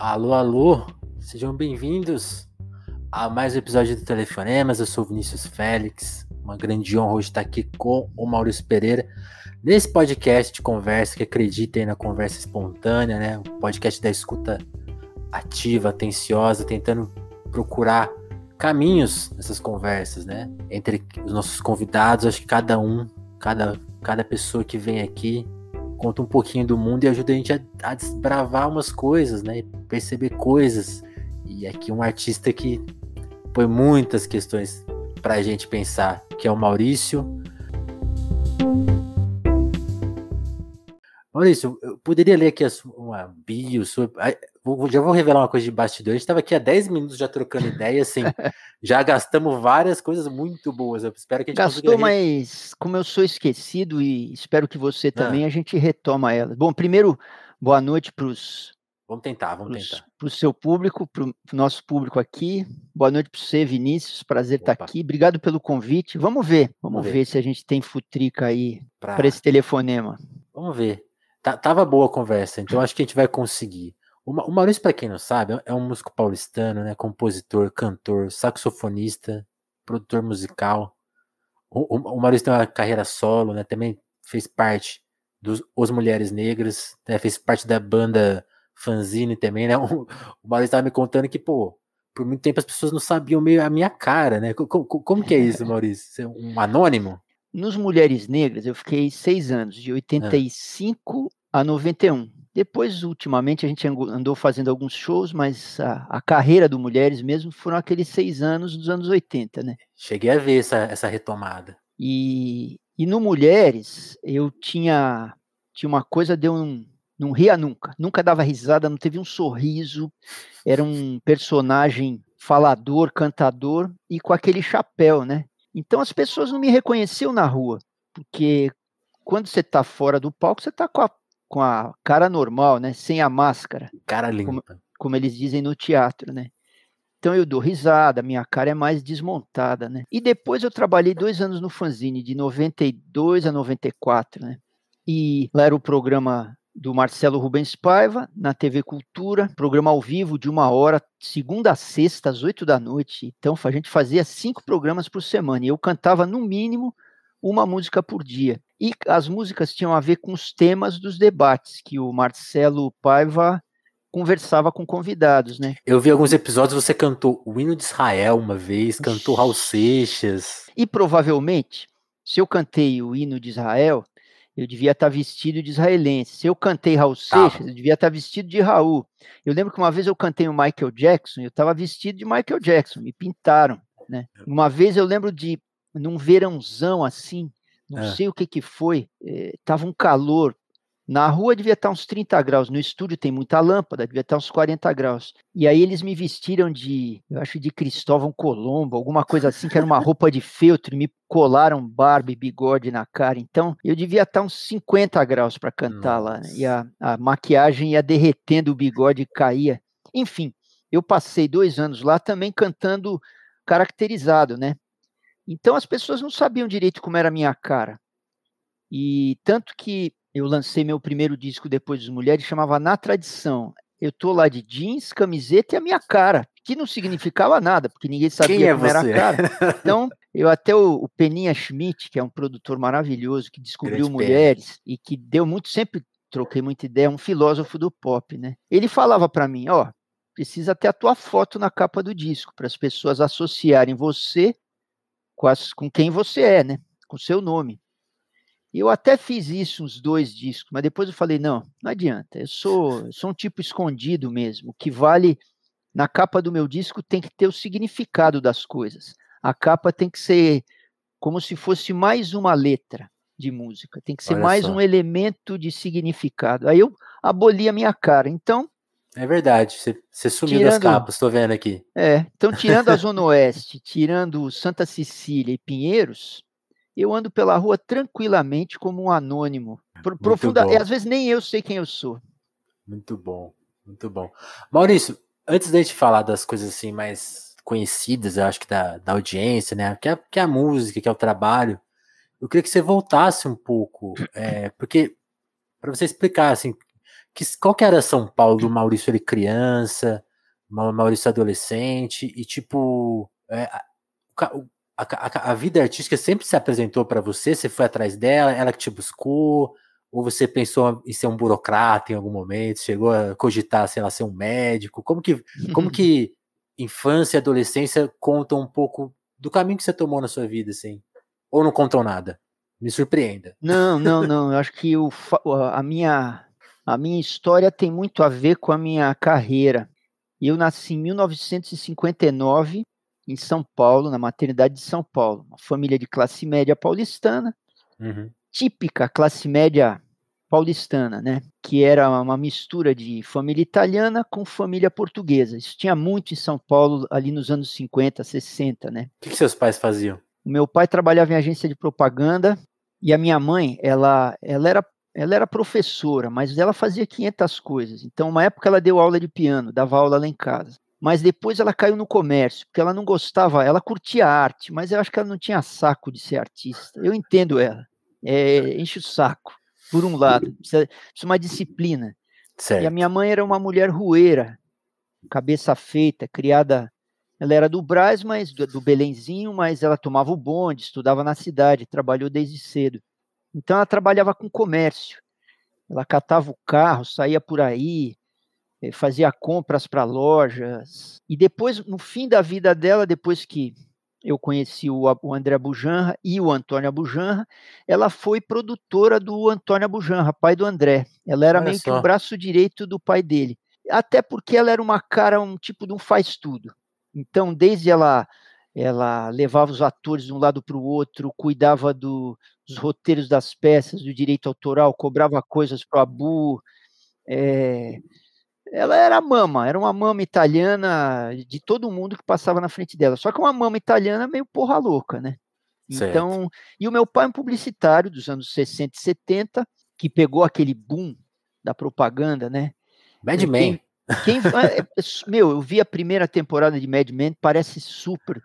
Alô, alô, sejam bem-vindos a mais um episódio do Telefonemas. Eu sou o Vinícius Félix, uma grande honra hoje estar aqui com o Maurício Pereira nesse podcast de conversa que acreditem na conversa espontânea, né? Um podcast da escuta ativa, atenciosa, tentando procurar caminhos nessas conversas, né? Entre os nossos convidados, acho que cada um, cada, cada pessoa que vem aqui conta um pouquinho do mundo e ajuda a gente a, a desbravar umas coisas, né? Perceber coisas. E aqui um artista que põe muitas questões para a gente pensar, que é o Maurício. Maurício, eu poderia ler aqui uma bio, já vou revelar uma coisa de bastidor. A gente estava aqui há 10 minutos já trocando ideia, assim, já gastamos várias coisas muito boas. Eu espero que a gente Gastou, mas como eu sou esquecido e espero que você ah. também, ah. a gente retoma ela. Bom, primeiro, boa noite para os. Vamos tentar, vamos pros, tentar. Para o seu público, para o nosso público aqui. Boa noite para você, Vinícius. Prazer estar aqui. Obrigado pelo convite. Vamos ver, vamos, vamos ver. ver. se a gente tem futrica aí para esse telefonema. Vamos ver. Tá, tava boa a conversa, então acho que a gente vai conseguir. O, Maurício, para quem não sabe, é um músico paulistano, né? Compositor, cantor, saxofonista, produtor musical. O, o, o Maurício tem uma carreira solo, né? Também fez parte dos Os Mulheres Negras, né? fez parte da banda Fanzine também, né? O, o Maurício estava me contando que, pô, por muito tempo as pessoas não sabiam meio a minha cara, né? Como, como que é isso, Maurício? Você é um anônimo? Nos Mulheres Negras, eu fiquei seis anos, de 85 ah. a 91. Depois, ultimamente, a gente andou fazendo alguns shows, mas a, a, carreira do Mulheres mesmo foram aqueles seis anos dos anos 80, né? Cheguei a ver essa, essa retomada. E, e no Mulheres, eu tinha, tinha uma coisa de um. Não ria nunca, nunca dava risada, não teve um sorriso. Era um personagem falador, cantador e com aquele chapéu, né? Então as pessoas não me reconheciam na rua, porque quando você está fora do palco, você está com a, com a cara normal, né? Sem a máscara. Cara limpa. Como, como eles dizem no teatro, né? Então eu dou risada, minha cara é mais desmontada, né? E depois eu trabalhei dois anos no fanzine, de 92 a 94, né? E lá era o programa do Marcelo Rubens Paiva, na TV Cultura, programa ao vivo de uma hora, segunda a sexta, às oito da noite. Então a gente fazia cinco programas por semana e eu cantava no mínimo uma música por dia. E as músicas tinham a ver com os temas dos debates que o Marcelo Paiva conversava com convidados, né? Eu vi alguns episódios, você cantou o hino de Israel uma vez, cantou Raul Seixas. E provavelmente, se eu cantei o hino de Israel, eu devia estar vestido de israelense. Se eu cantei Raul Seixas, eu devia estar vestido de Raul. Eu lembro que uma vez eu cantei o Michael Jackson, eu estava vestido de Michael Jackson, me pintaram, né? Uma vez eu lembro de, num verãozão assim, não é. sei o que que foi, eh, tava um calor, na rua devia estar uns 30 graus, no estúdio tem muita lâmpada, devia estar uns 40 graus. E aí eles me vestiram de, eu acho de Cristóvão Colombo, alguma coisa assim, que era uma roupa de feltro, e me colaram barba e bigode na cara. Então eu devia estar uns 50 graus para cantar Nossa. lá. Né? E a, a maquiagem ia derretendo, o bigode caía. Enfim, eu passei dois anos lá também cantando caracterizado, né? Então as pessoas não sabiam direito como era a minha cara. E tanto que eu lancei meu primeiro disco depois das mulheres, chamava Na Tradição. Eu tô lá de jeans, camiseta e a minha cara, que não significava nada, porque ninguém sabia é como você? era a cara. Então, eu até o, o, Peninha Schmidt, que é um produtor maravilhoso, que descobriu Grande mulheres e que deu muito, sempre troquei muita ideia, um filósofo do pop, né? Ele falava para mim, ó, precisa ter a tua foto na capa do disco, para as pessoas associarem você com, as, com quem você é, né? Com seu nome. Eu até fiz isso uns dois discos, mas depois eu falei, não, não adianta. Eu sou, eu sou um tipo escondido mesmo. O que vale na capa do meu disco tem que ter o significado das coisas. A capa tem que ser como se fosse mais uma letra de música, tem que ser Olha mais só. um elemento de significado. Aí eu aboli a minha cara. Então. É verdade, você, sumiu tirando, das capas, estou vendo aqui. É, então tirando a Zona Oeste, tirando Santa Cecília e Pinheiros, eu ando pela rua tranquilamente como um anônimo. Profunda, e às vezes nem eu sei quem eu sou. Muito bom, muito bom. Maurício, antes da gente falar das coisas assim mais conhecidas, eu acho que da, da audiência, né? Que é, que é a música, que é o trabalho. Eu queria que você voltasse um pouco, é, porque para você explicar assim, Que, qual que era São Paulo do Maurício ele criança, Maurício adolescente, e tipo, é, a, a, a, vida artística sempre se apresentou para você? Você foi atrás dela? Ela que te buscou? Ou você pensou em ser um burocrata em algum momento? Chegou a cogitar, sei lá, ser um médico? Como que, como que infância e adolescência contam um pouco do caminho que você tomou na sua vida, assim? Ou não contam nada? Me surpreenda. Não, não, não. Eu acho que o, a, minha, a minha história tem muito a ver com a minha carreira. Eu nasci em 1959 em São Paulo, na maternidade de São Paulo. Uma família de classe média paulistana, uhum. típica classe média paulistana, né? Que era uma mistura de família italiana com família portuguesa. Isso tinha muito em São Paulo ali nos anos 50, 60, né? O que, que seus pais faziam? O meu pai trabalhava em agência de propaganda e a minha mãe, ela, ela era ela era professora, mas ela fazia 500 coisas. Então, uma época ela deu aula de piano, dava aula lá em casa. Mas depois ela caiu no comércio, porque ela não gostava, ela curtia arte, mas eu acho que ela não tinha saco de ser artista. Eu entendo ela. É, enche o saco, por um lado. Precisa, precisa uma disciplina. Certo. E a minha mãe era uma mulher rueira, cabeça feita, criada ela era do Brás, mas do, do Belenzinho, mas ela tomava o bonde, estudava na cidade, trabalhou desde cedo. Então ela trabalhava com comércio. Ela catava o carro, saía por aí, eh, fazia compras para lojas. E depois, no fim da vida dela, depois que eu conheci o, André Bujanra e o Antônio Bujanra, ela foi produtora do Antônio Bujanra, pai do André. Ela era Olha meio só. que o braço direito do pai dele. Até porque ela era uma cara, um tipo de um faz-tudo. Então, desde ela ela levava os atores de um lado para o outro, cuidava do, dos roteiros das peças, do direito autoral, cobrava coisas para o Abu. É, ela era mama, era uma mama italiana de todo mundo que passava na frente dela. Só que uma mama italiana meio porra louca, né? Certo. Então, e o meu pai é um publicitário dos anos 60 e 70, que pegou aquele boom da propaganda, né? Mad Men. Quem, é, meu, eu vi a primeira temporada de Mad Men, parece super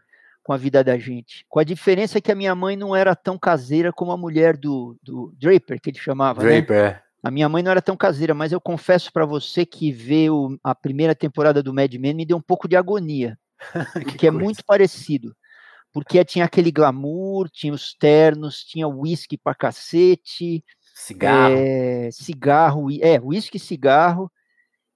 com a vida da gente. Com a diferença que a minha mãe não era tão caseira como a mulher do, do Draper, que ele chamava. Né? Draper, né? A minha mãe não era tão caseira, mas eu confesso para você que ver o, a primeira temporada do Mad Men me deu um pouco de agonia. porque é muito parecido. Porque tinha aquele glamour, tinha os ternos, tinha uísque pra cacete. Cigarro. É, cigarro, é, uísque e cigarro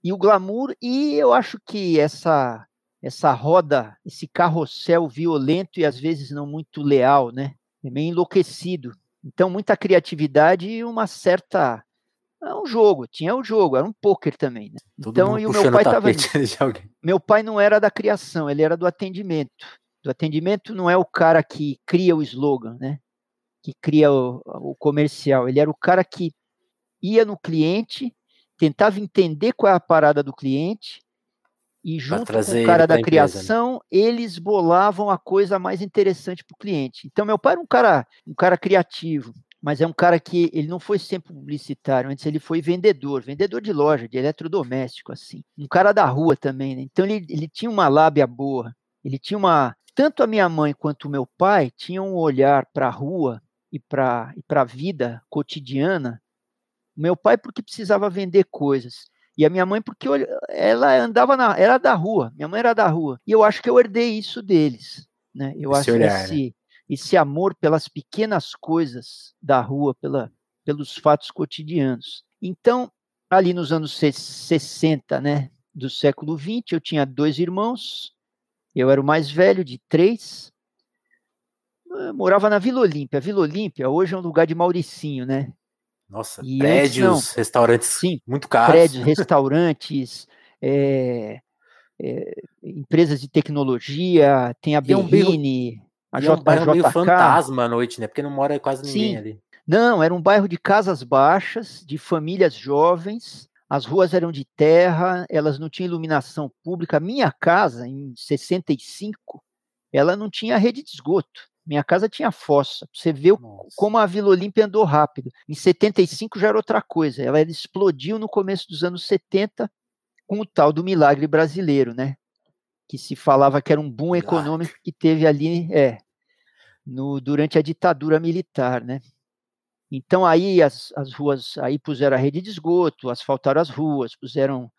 e o glamour, e eu acho que essa essa roda, esse carrossel violento e às vezes não muito leal, né? É meio enlouquecido. Então, muita criatividade e uma certa. É um jogo, tinha o um jogo, era um poker também, né? Todo então, e o meu pai estava. Meu pai não era da criação, ele era do atendimento. Do atendimento não é o cara que cria o slogan, né? Que cria o, o comercial. Ele era o cara que ia no cliente tentava entender qual é a parada do cliente e junto com o cara da criação, empresa, né? eles bolavam a coisa mais interessante para o cliente. Então meu pai era um cara, um cara criativo, mas é um cara que ele não foi sempre publicitário, antes ele foi vendedor, vendedor de loja, de eletrodoméstico assim. Um cara da rua também, né? Então ele, ele tinha uma lábia boa, ele tinha uma tanto a minha mãe quanto o meu pai tinham um olhar para a rua e para a vida cotidiana meu pai porque precisava vender coisas. E a minha mãe porque ela andava na, era da rua. Minha mãe era da rua. E eu acho que eu herdei isso deles, né? Eu esse acho olhar, esse, né? esse amor pelas pequenas coisas da rua, pela, pelos fatos cotidianos. Então, ali nos anos 60, né, do século 20, eu tinha dois irmãos. Eu era o mais velho de três. Eu morava na Vila Olímpia. Vila Olímpia hoje é um lugar de Mauricinho, né? Nossa, e prédios, antes, restaurantes sim, muito caros. Prédios, restaurantes, é, é, empresas de tecnologia, tem a Berrine, a J, é um bairro meio fantasma à noite, né? Porque não mora quase ninguém sim. ali. Não, era um bairro de casas baixas, de famílias jovens, as ruas eram de terra, elas não tinham iluminação pública. Minha casa, em 65, ela não tinha rede de esgoto. Minha casa tinha fossa. Você vê Nossa. como a Vila Olímpia andou rápido. Em 75 já era outra coisa. Ela explodiu no começo dos anos 70 com o tal do milagre brasileiro, né? Que se falava que era um boom econômico que teve ali, é, no, durante a ditadura militar, né? Então aí as, as ruas, aí puseram a rede de esgoto, asfaltaram as ruas, puseram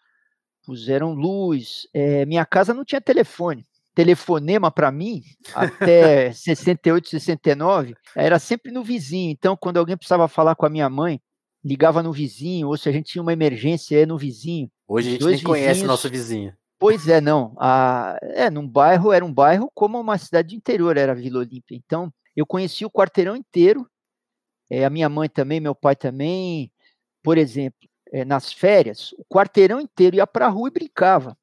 puseram luz. É, minha casa não tinha telefone. Telefonema para mim, até 68, 69, era sempre no vizinho. Então, quando alguém precisava falar com a minha mãe, ligava no vizinho, ou se a gente tinha uma emergência, é no vizinho. Hoje a gente nem conhece o nosso vizinho. Pois é, não. A, é, num bairro, era um bairro como uma cidade de interior, era Vila Olímpia. Então, eu conheci o quarteirão inteiro, é, a minha mãe também, meu pai também. Por exemplo, é, nas férias, o quarteirão inteiro ia para a rua e brincava.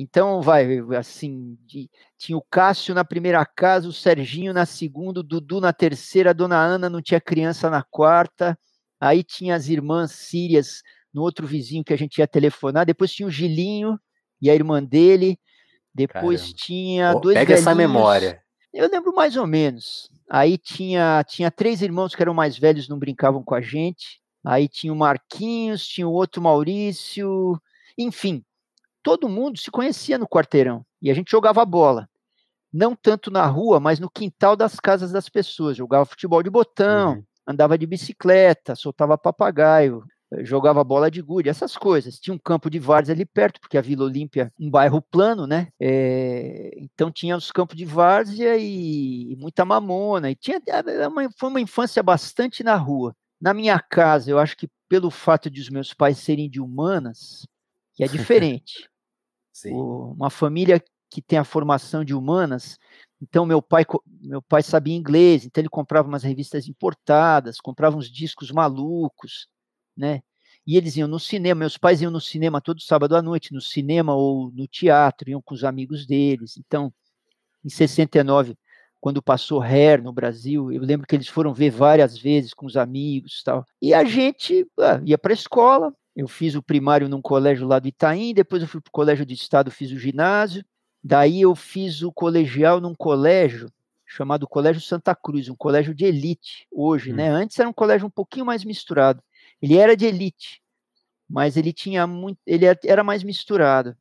Então, vai, assim, de, tinha o Cássio na primeira casa, o Serginho na segunda, o Dudu na terceira, a dona Ana não tinha criança na quarta, aí tinha as irmãs sírias no outro vizinho que a gente ia telefonar, depois tinha o Gilinho e a irmã dele, depois Caramba. tinha dois Pega velhinhos, essa memória. Eu lembro mais ou menos. Aí tinha, tinha três irmãos que eram mais velhos, não brincavam com a gente. Aí tinha o Marquinhos, tinha o outro Maurício, enfim, todo mundo se conhecia no quarteirão e a gente jogava bola. Não tanto na rua, mas no quintal das casas das pessoas. Jogava futebol de botão, uhum. andava de bicicleta, soltava papagaio, jogava bola de gude, essas coisas. Tinha um campo de várzea ali perto, porque a Vila Olímpia, um bairro plano, né? É, então tinha os campos de várzea e, e muita mamona. E tinha, uma, foi uma infância bastante na rua. Na minha casa, eu acho que pelo fato de os meus pais serem de humanas, que é diferente. o, uma família que tem a formação de humanas, então meu pai meu pai sabia inglês, então ele comprava umas revistas importadas, comprava uns discos malucos, né? E eles iam no cinema, meus pais iam no cinema todo sábado à noite, no cinema ou no teatro, iam com os amigos deles. Então, em 69, quando passou Hair no Brasil, eu lembro que eles foram ver várias vezes com os amigos tal. E a gente ah, ia para a escola, eu fiz o primário num colégio lá do Itaim, depois eu fui para o colégio de estado, fiz o ginásio, daí eu fiz o colegial num colégio chamado Colégio Santa Cruz, um colégio de elite hoje, hum. né? Antes era um colégio um pouquinho mais misturado. Ele era de elite, mas ele tinha muito, ele era mais misturado.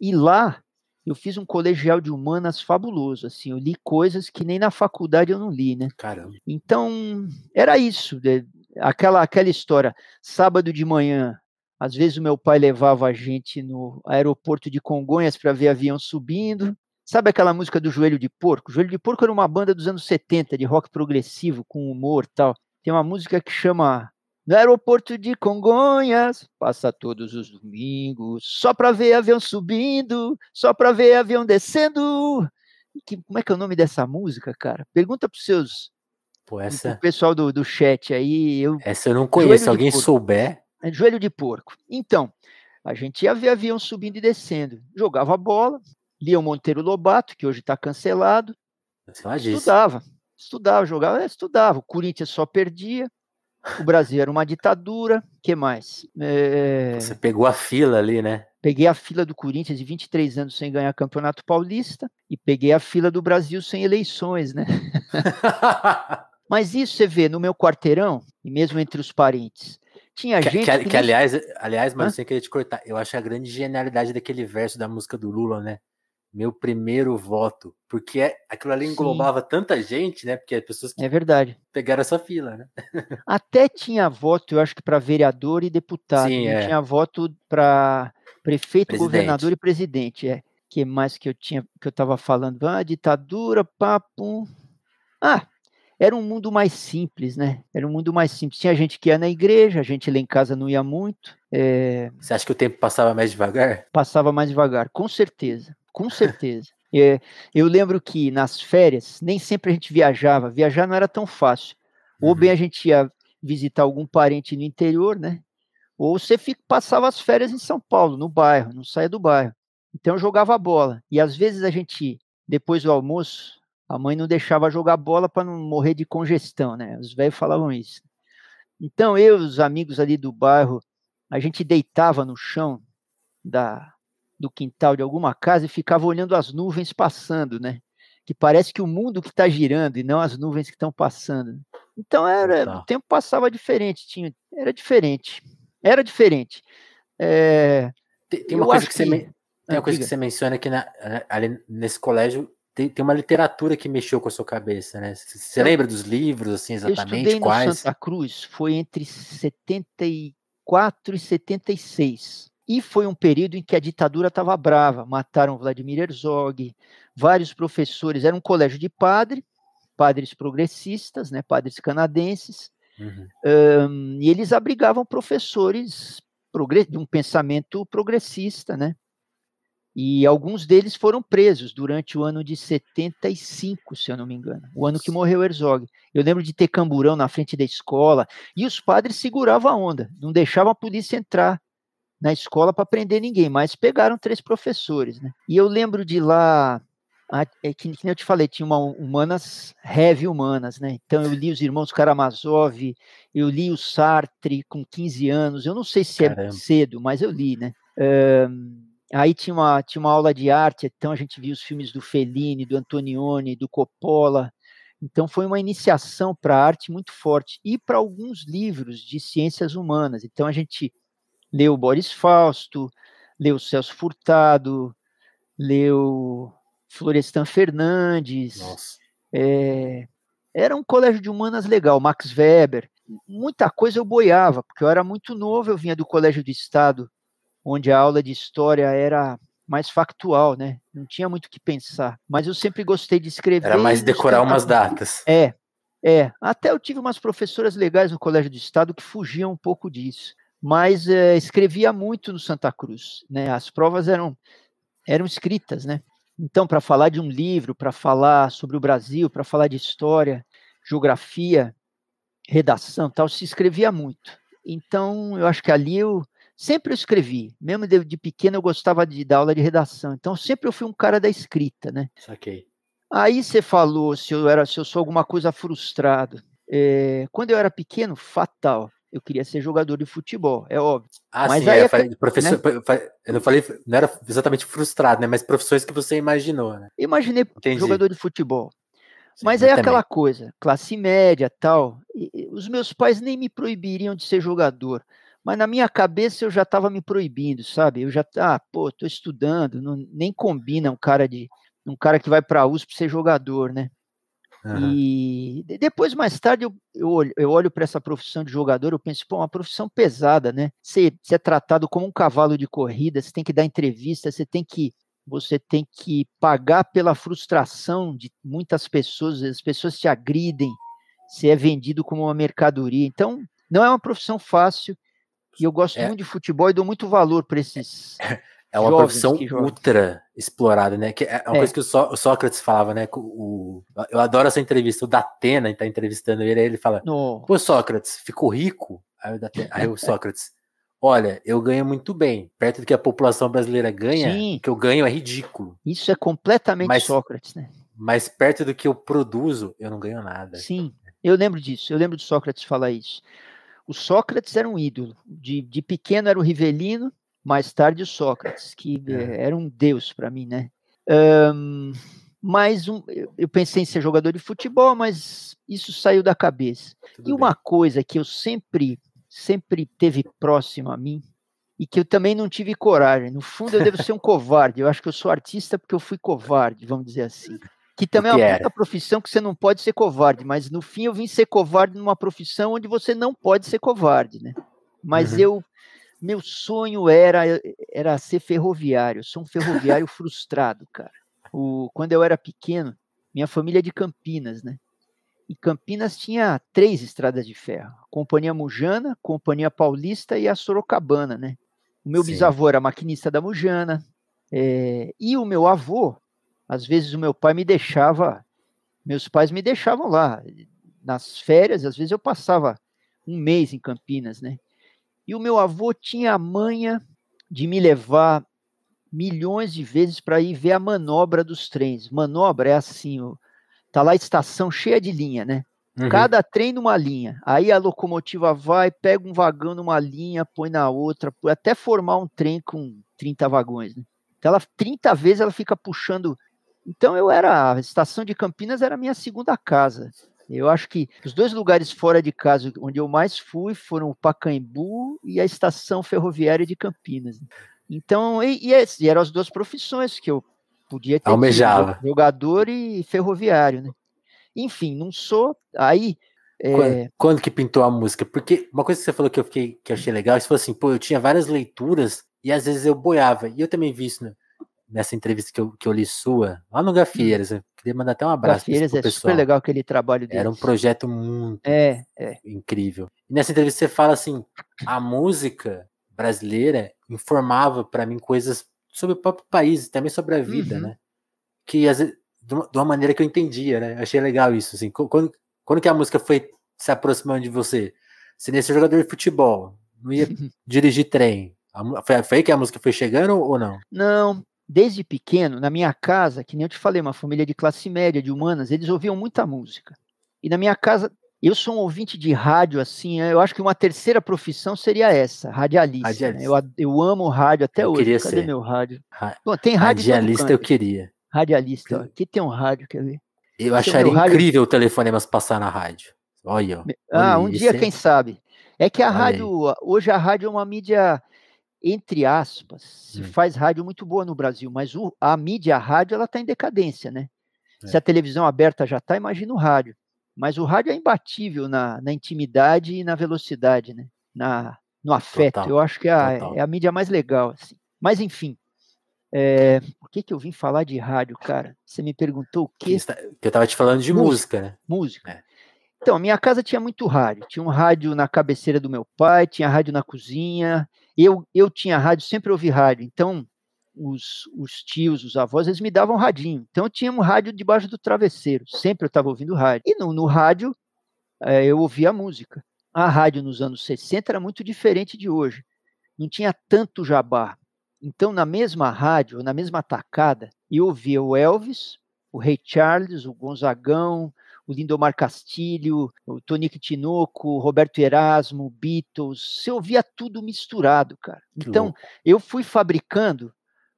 E lá eu fiz um colegial de humanas fabuloso, assim, eu li coisas que nem na faculdade eu não li, né? Caramba. Então, era isso, aquela aquela história, sábado de manhã, às vezes o meu pai levava a gente no aeroporto de Congonhas para ver avião subindo. Sabe aquela música do Joelho de Porco? Joelho de Porco era uma banda dos anos 70 de rock progressivo com humor, tal. Tem uma música que chama no aeroporto de Congonhas, passa todos os domingos, só para ver avião subindo, só para ver avião descendo. Que, como é que é o nome dessa música, cara? Pergunta para os seus. Pô, essa... Pro pessoal do, do chat aí. Eu... Essa eu não conheço, se alguém souber. É joelho de porco. Então, a gente ia ver avião subindo e descendo. Jogava bola, lia o Monteiro Lobato, que hoje está cancelado. Estudava, estudava, jogava, estudava. O Corinthians só perdia. O Brasil era uma ditadura. que mais? É... Você pegou a fila ali, né? Peguei a fila do Corinthians de 23 anos sem ganhar Campeonato Paulista e peguei a fila do Brasil sem eleições, né? Mas isso você vê no meu quarteirão e mesmo entre os parentes. Tinha que, gente. Que, que, que aliás, aliás, mas sem querer te cortar, eu acho a grande genialidade daquele verso da música do Lula, né? meu primeiro voto. Porque é, aquilo ali englobava Sim. tanta gente, né? Porque as pessoas é verdade. pegaram essa fila, né? Até tinha voto, eu acho que para vereador e deputado. Sim, é. Tinha voto para prefeito, presidente. governador e presidente. É. Que mais que eu tinha que eu estava falando? Ah, ditadura, papo. Ah, era um mundo mais simples, né? Era um mundo mais simples. Tinha gente que ia na igreja, a gente lá em casa não ia muito. É... Você acha que o tempo passava mais devagar? Passava mais devagar, com certeza com certeza. É, eu lembro que nas férias, nem sempre a gente viajava, viajar não era tão fácil. Ou bem uhum. a gente ia visitar algum parente no interior, né? Ou você fica, passava as férias em São Paulo, no bairro, não saía do bairro. Então eu jogava bola. E às vezes a gente, depois do almoço, a mãe não deixava jogar bola para não morrer de congestão, né? Os velhos falavam isso. Então eu e os amigos ali do bairro, a gente deitava no chão da, do quintal de alguma casa e ficava olhando as nuvens passando, né? Que parece que o mundo que está girando e não as nuvens que estão passando. Então era, tá. o tempo passava diferente, tinha, era diferente, era diferente. É, tem, tem, uma coisa que, que, você me, tem uma coisa que você menciona que na, ali nesse colégio tem, tem uma literatura que mexeu com a sua cabeça, né? Você lembra dos livros, assim, exatamente? Eu estudei quais? no Santa Cruz, foi entre 74 e 76. E foi um período em que a ditadura estava brava. Mataram Vladimir Herzog, vários professores. Era um colégio de padre, padres progressistas, né, padres canadenses, uhum. um, e eles abrigavam professores de um pensamento progressista, né? E alguns deles foram presos durante o ano de 75, se eu não me engano, o ano que morreu Herzog. Eu lembro de ter camburão na frente da escola e os padres seguravam a onda, não deixavam a polícia entrar na escola para prender ninguém, mas pegaram três professores, né? E eu lembro de lá, é que, que eu te falei, tinha uma humanas, heavy humanas, né? Então eu li os Irmãos Karamazov, eu li o Sartre com 15 anos, eu não sei se é Caramba. é cedo, mas eu li, né? Um, Aí tinha uma, tinha uma aula de arte, então a gente via os filmes do Fellini, do Antonioni, do Coppola. Então foi uma iniciação para a arte muito forte e para alguns livros de ciências humanas. Então a gente leu Boris Fausto, leu Celso Furtado, leu Florestan Fernandes. É, era um colégio de humanas legal, Max Weber. Muita coisa eu boiava, porque eu era muito novo, eu vinha do Colégio do Estado onde a aula de história era mais factual, né? Não tinha muito o que pensar. Mas eu sempre gostei de escrever. Era mais decorar umas datas. É, é. Até eu tive umas professoras legais no Colégio do Estado que fugiam um pouco disso. Mas é, escrevia muito no Santa Cruz, né? As provas eram eram escritas, né? Então, para falar de um livro, para falar sobre o Brasil, para falar de história, geografia, redação, tal, se escrevia muito. Então, eu acho que ali eu sempre eu escrevi, mesmo de, de pequeno eu gostava de dar aula de redação, então sempre eu fui um cara da escrita, né? Saquei. Aí você falou se eu era, se eu sou alguma coisa frustrado. É, quando eu era pequeno, fatal. Eu queria ser jogador de futebol, é óbvio. Ah, mas sim, aí, é, falei, professor, né? eu não falei, não era exatamente frustrado, né? Mas profissões que você imaginou, né? Imaginei Entendi. jogador de futebol. Sim, mas é aquela coisa, classe média, tal. E, os meus pais nem me proibiriam de ser jogador. Mas na minha cabeça eu já estava me proibindo, sabe? Eu já, ah, pô, tô estudando, não, nem combina um cara de um cara que vai para a USP ser jogador, né? Uhum. E depois, mais tarde, eu, eu olho, eu olho para essa profissão de jogador, eu penso, pô, uma profissão pesada, né? Você, você é tratado como um cavalo de corrida, você tem que dar entrevista, você tem que você tem que pagar pela frustração de muitas pessoas, as pessoas te agridem, você é vendido como uma mercadoria. Então, não é uma profissão fácil e eu gosto é. muito de futebol e dou muito valor para esses. É uma profissão ultra explorada, né? Que é uma é. coisa que o, Sócrates falava, né? O, eu adoro essa entrevista. O Datena está entrevistando ele, aí ele fala: no. Pô, Sócrates, ficou rico? Aí o, Datena, aí o Sócrates, olha, eu ganho muito bem. Perto do que a população brasileira ganha, Sim. o que eu ganho é ridículo. Isso é completamente mas, Sócrates, né? Mas perto do que eu produzo, eu não ganho nada. Sim, eu lembro disso. Eu lembro de Sócrates falar isso. O Sócrates era um ídolo. De, de pequeno era o Rivelino, mais tarde o Sócrates, que é. era um deus para mim, né? Um, mas um, eu pensei em ser jogador de futebol, mas isso saiu da cabeça. Tudo e uma bem. coisa que eu sempre, sempre teve próximo a mim, e que eu também não tive coragem. No fundo, eu devo ser um covarde. Eu acho que eu sou artista porque eu fui covarde, vamos dizer assim. Que também é uma puta profissão que você não pode ser covarde, mas no fim eu vim ser covarde numa profissão onde você não pode ser covarde, né? Mas uhum. eu, meu sonho era, era ser ferroviário, eu sou um ferroviário frustrado, cara. O, quando eu era pequeno, minha família é de Campinas, né? E Campinas tinha três estradas de ferro: Companhia Mujana, Companhia Paulista e a Sorocabana, né? O meu Sim. bisavô era maquinista da Mujana, é, e o meu avô às vezes o meu pai me deixava, meus pais me deixavam lá nas férias, às vezes eu passava um mês em Campinas, né? E o meu avô tinha a manha de me levar milhões de vezes para ir ver a manobra dos trens. Manobra é assim, ó, tá lá a estação cheia de linha, né? Uhum. Cada trem numa linha. Aí a locomotiva vai, pega um vagão numa linha, põe na outra, até formar um trem com 30 vagões. Né? Então, ela, 30 vezes ela fica puxando então eu era, a estação de Campinas era a minha segunda casa. Eu acho que os dois lugares fora de casa onde eu mais fui foram o Pacaembu e a estação ferroviária de Campinas. Então, e, e, eram as duas profissões que eu, Podia ter Almejava. tido jogador e ferroviário, né? Enfim, não sou. Aí. é, Quando, quando que pintou a música? Porque uma coisa que você falou que eu fiquei que eu achei legal, você falou assim, pô, eu tinha várias leituras e às vezes eu boiava. E eu também vi isso né, nessa entrevista que eu, que eu li sua, lá no Gafieiras. Eu queria mandar até um abraço pro é pessoal. super legal aquele trabalho deles. Era um projeto muito É, é. incrível. E nessa entrevista você fala assim, a música brasileira informava pra mim coisas sobre o próprio país, também sobre a vida, Uhum. né? Que às vezes, de uma, maneira que eu entendia, né? Achei legal isso, assim. Qu- Quando, quando que a música foi se aproximando de você? Você ia ser jogador de futebol, não ia dirigir trem. Foi, foi aí que a música foi chegando ou não? Não, desde pequeno, na minha casa, que nem eu te falei, uma família de classe média, de humanas, eles ouviam muita música. E na minha casa, eu sou um ouvinte de rádio, assim, eu acho que uma terceira profissão seria essa, radialista. né? Radialista. Eu, ad- eu amo rádio até Eu hoje. queria Cadê ser. meu rádio? Ra- Bom, tem rádio Radialista eu queria. Radialista, ó. aqui tem um rádio, quer ver? Eu Seu acharia rádio- incrível o telefonemas passar na rádio. Olha. Ah, Olha um isso, dia, quem sabe? É que a Olha aí. rádio, hoje a rádio é uma mídia, entre aspas, se Hum. faz rádio muito boa no Brasil, mas o- a mídia, a rádio, ela está em decadência, né? Se É. a televisão aberta já está, imagina o rádio. Mas o rádio é imbatível na, na intimidade e na velocidade, né? Na, no afeto. Total, Eu acho que é a, é a mídia mais legal. Assim. Mas, enfim, é, por que, que eu vim falar de rádio, cara? Você me perguntou o Que, quê? está- que eu tava te falando de Música. música, né? Música. É. Então, a minha casa tinha muito rádio. Tinha um rádio na cabeceira do meu pai, tinha rádio na cozinha. Eu, eu tinha rádio, sempre ouvi rádio. Então, os, os tios, os avós, eles me davam radinho. Então, eu tinha um rádio debaixo do travesseiro. Sempre eu estava ouvindo rádio. E no, no rádio, eh, eu ouvia música. A rádio nos anos 60 era muito diferente de hoje. Não tinha tanto jabá. Então, na mesma rádio, na mesma tacada, eu ouvia o Elvis, o Ray Charles, o Gonzagão, o Lindomar Castilho, o Tonico Tinoco, Roberto Erasmo, Beatles, você ouvia tudo misturado, cara. Que Então, louco. eu fui fabricando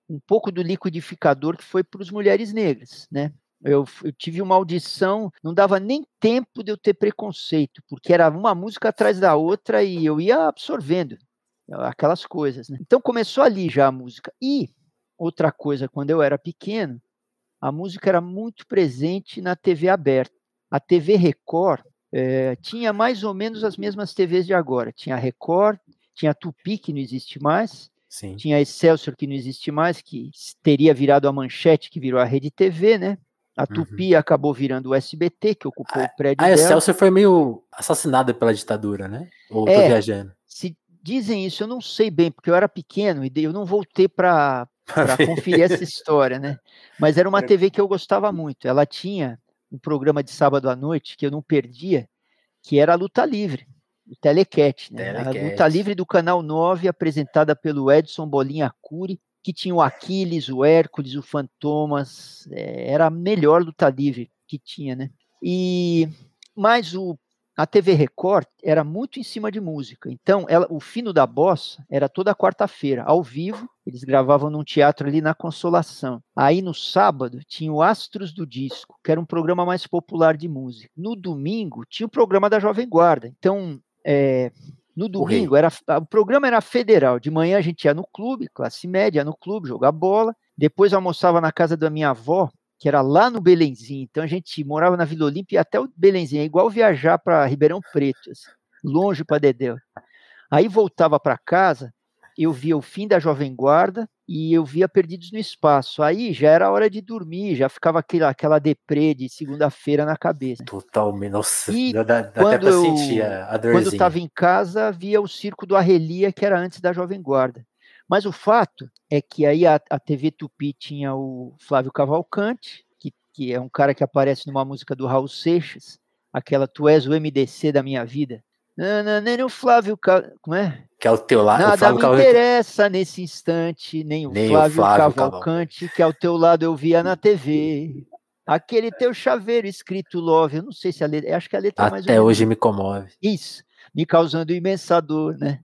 um pouco do liquidificador que foi para as mulheres negras, né? Eu, eu tive uma audição, não dava nem tempo de eu ter preconceito, porque era uma música atrás da outra e eu ia absorvendo aquelas coisas, né? Então começou ali já a música. E outra coisa, quando eu era pequeno, a música era muito presente na TV aberta. A TV Record eh, tinha mais ou menos as mesmas TVs de agora. Tinha a Record, tinha a Tupi, que não existe mais, Sim. tinha a Excelsior, que não existe mais, que teria virado a Manchete, que virou a Rede TV, né? A Uhum. Tupi acabou virando o SBT, que ocupou o prédio A. Excelsior foi meio assassinada pela ditadura, né? Ou tô É. viajando? Se dizem isso, eu não sei bem, porque eu era pequeno e eu não voltei para para conferir essa história, né? Mas era uma É. TV que eu gostava muito. Ela tinha um programa de sábado à noite que eu não perdia, que era a Luta Livre, o Telecat, né? A Luta Telecat. Livre do Canal 9, apresentada pelo Edson Bolinha Cury, que tinha o Aquiles, o Hércules, o Fantomas, eh, era a melhor luta livre que tinha, né? E mas o a TV Record era muito em cima de música. Então, ela, o fino da bossa era toda quarta-feira, ao vivo. Eles gravavam num teatro ali na Consolação. Aí no sábado tinha o Astros do Disco, que era um programa mais popular de música. No domingo tinha o programa da Jovem Guarda. Então, é, no domingo era o programa era federal. De manhã a gente ia no clube, classe média, ia no clube jogar bola. Depois almoçava na casa da minha avó, que era lá no Belenzinho. Então a gente morava na Vila Olímpia e até o Belenzinho. É igual viajar para Ribeirão Preto, assim, longe para Dedéu. Aí voltava para casa, eu via o fim da Jovem Guarda e eu via Perdidos no Espaço. Aí já era hora de dormir, já ficava aquela, aquela deprê de segunda-feira na cabeça. Totalmente. Nossa, E dá, dá até quando pra eu- sentir a, a Quando dorzinha. estava em casa, via o circo do Arrelia, que era antes da Jovem Guarda. Mas o fato é que aí a, a TV Tupi tinha o Flávio Cavalcante, que, que é um cara que aparece numa música do Raul Seixas, aquela Tu és o MDC da minha vida. Não, não, nem o Flávio, como é? Que é o teu lado. Nada me Cavalcante. interessa nesse instante, nem o Nem o Flávio, Flávio Cavalcante, que ao teu lado eu via na TV. Aquele teu chaveiro escrito Love, eu não sei se a letra, acho que a letra é mais Até hoje me comove. isso, me causando imensa dor, né?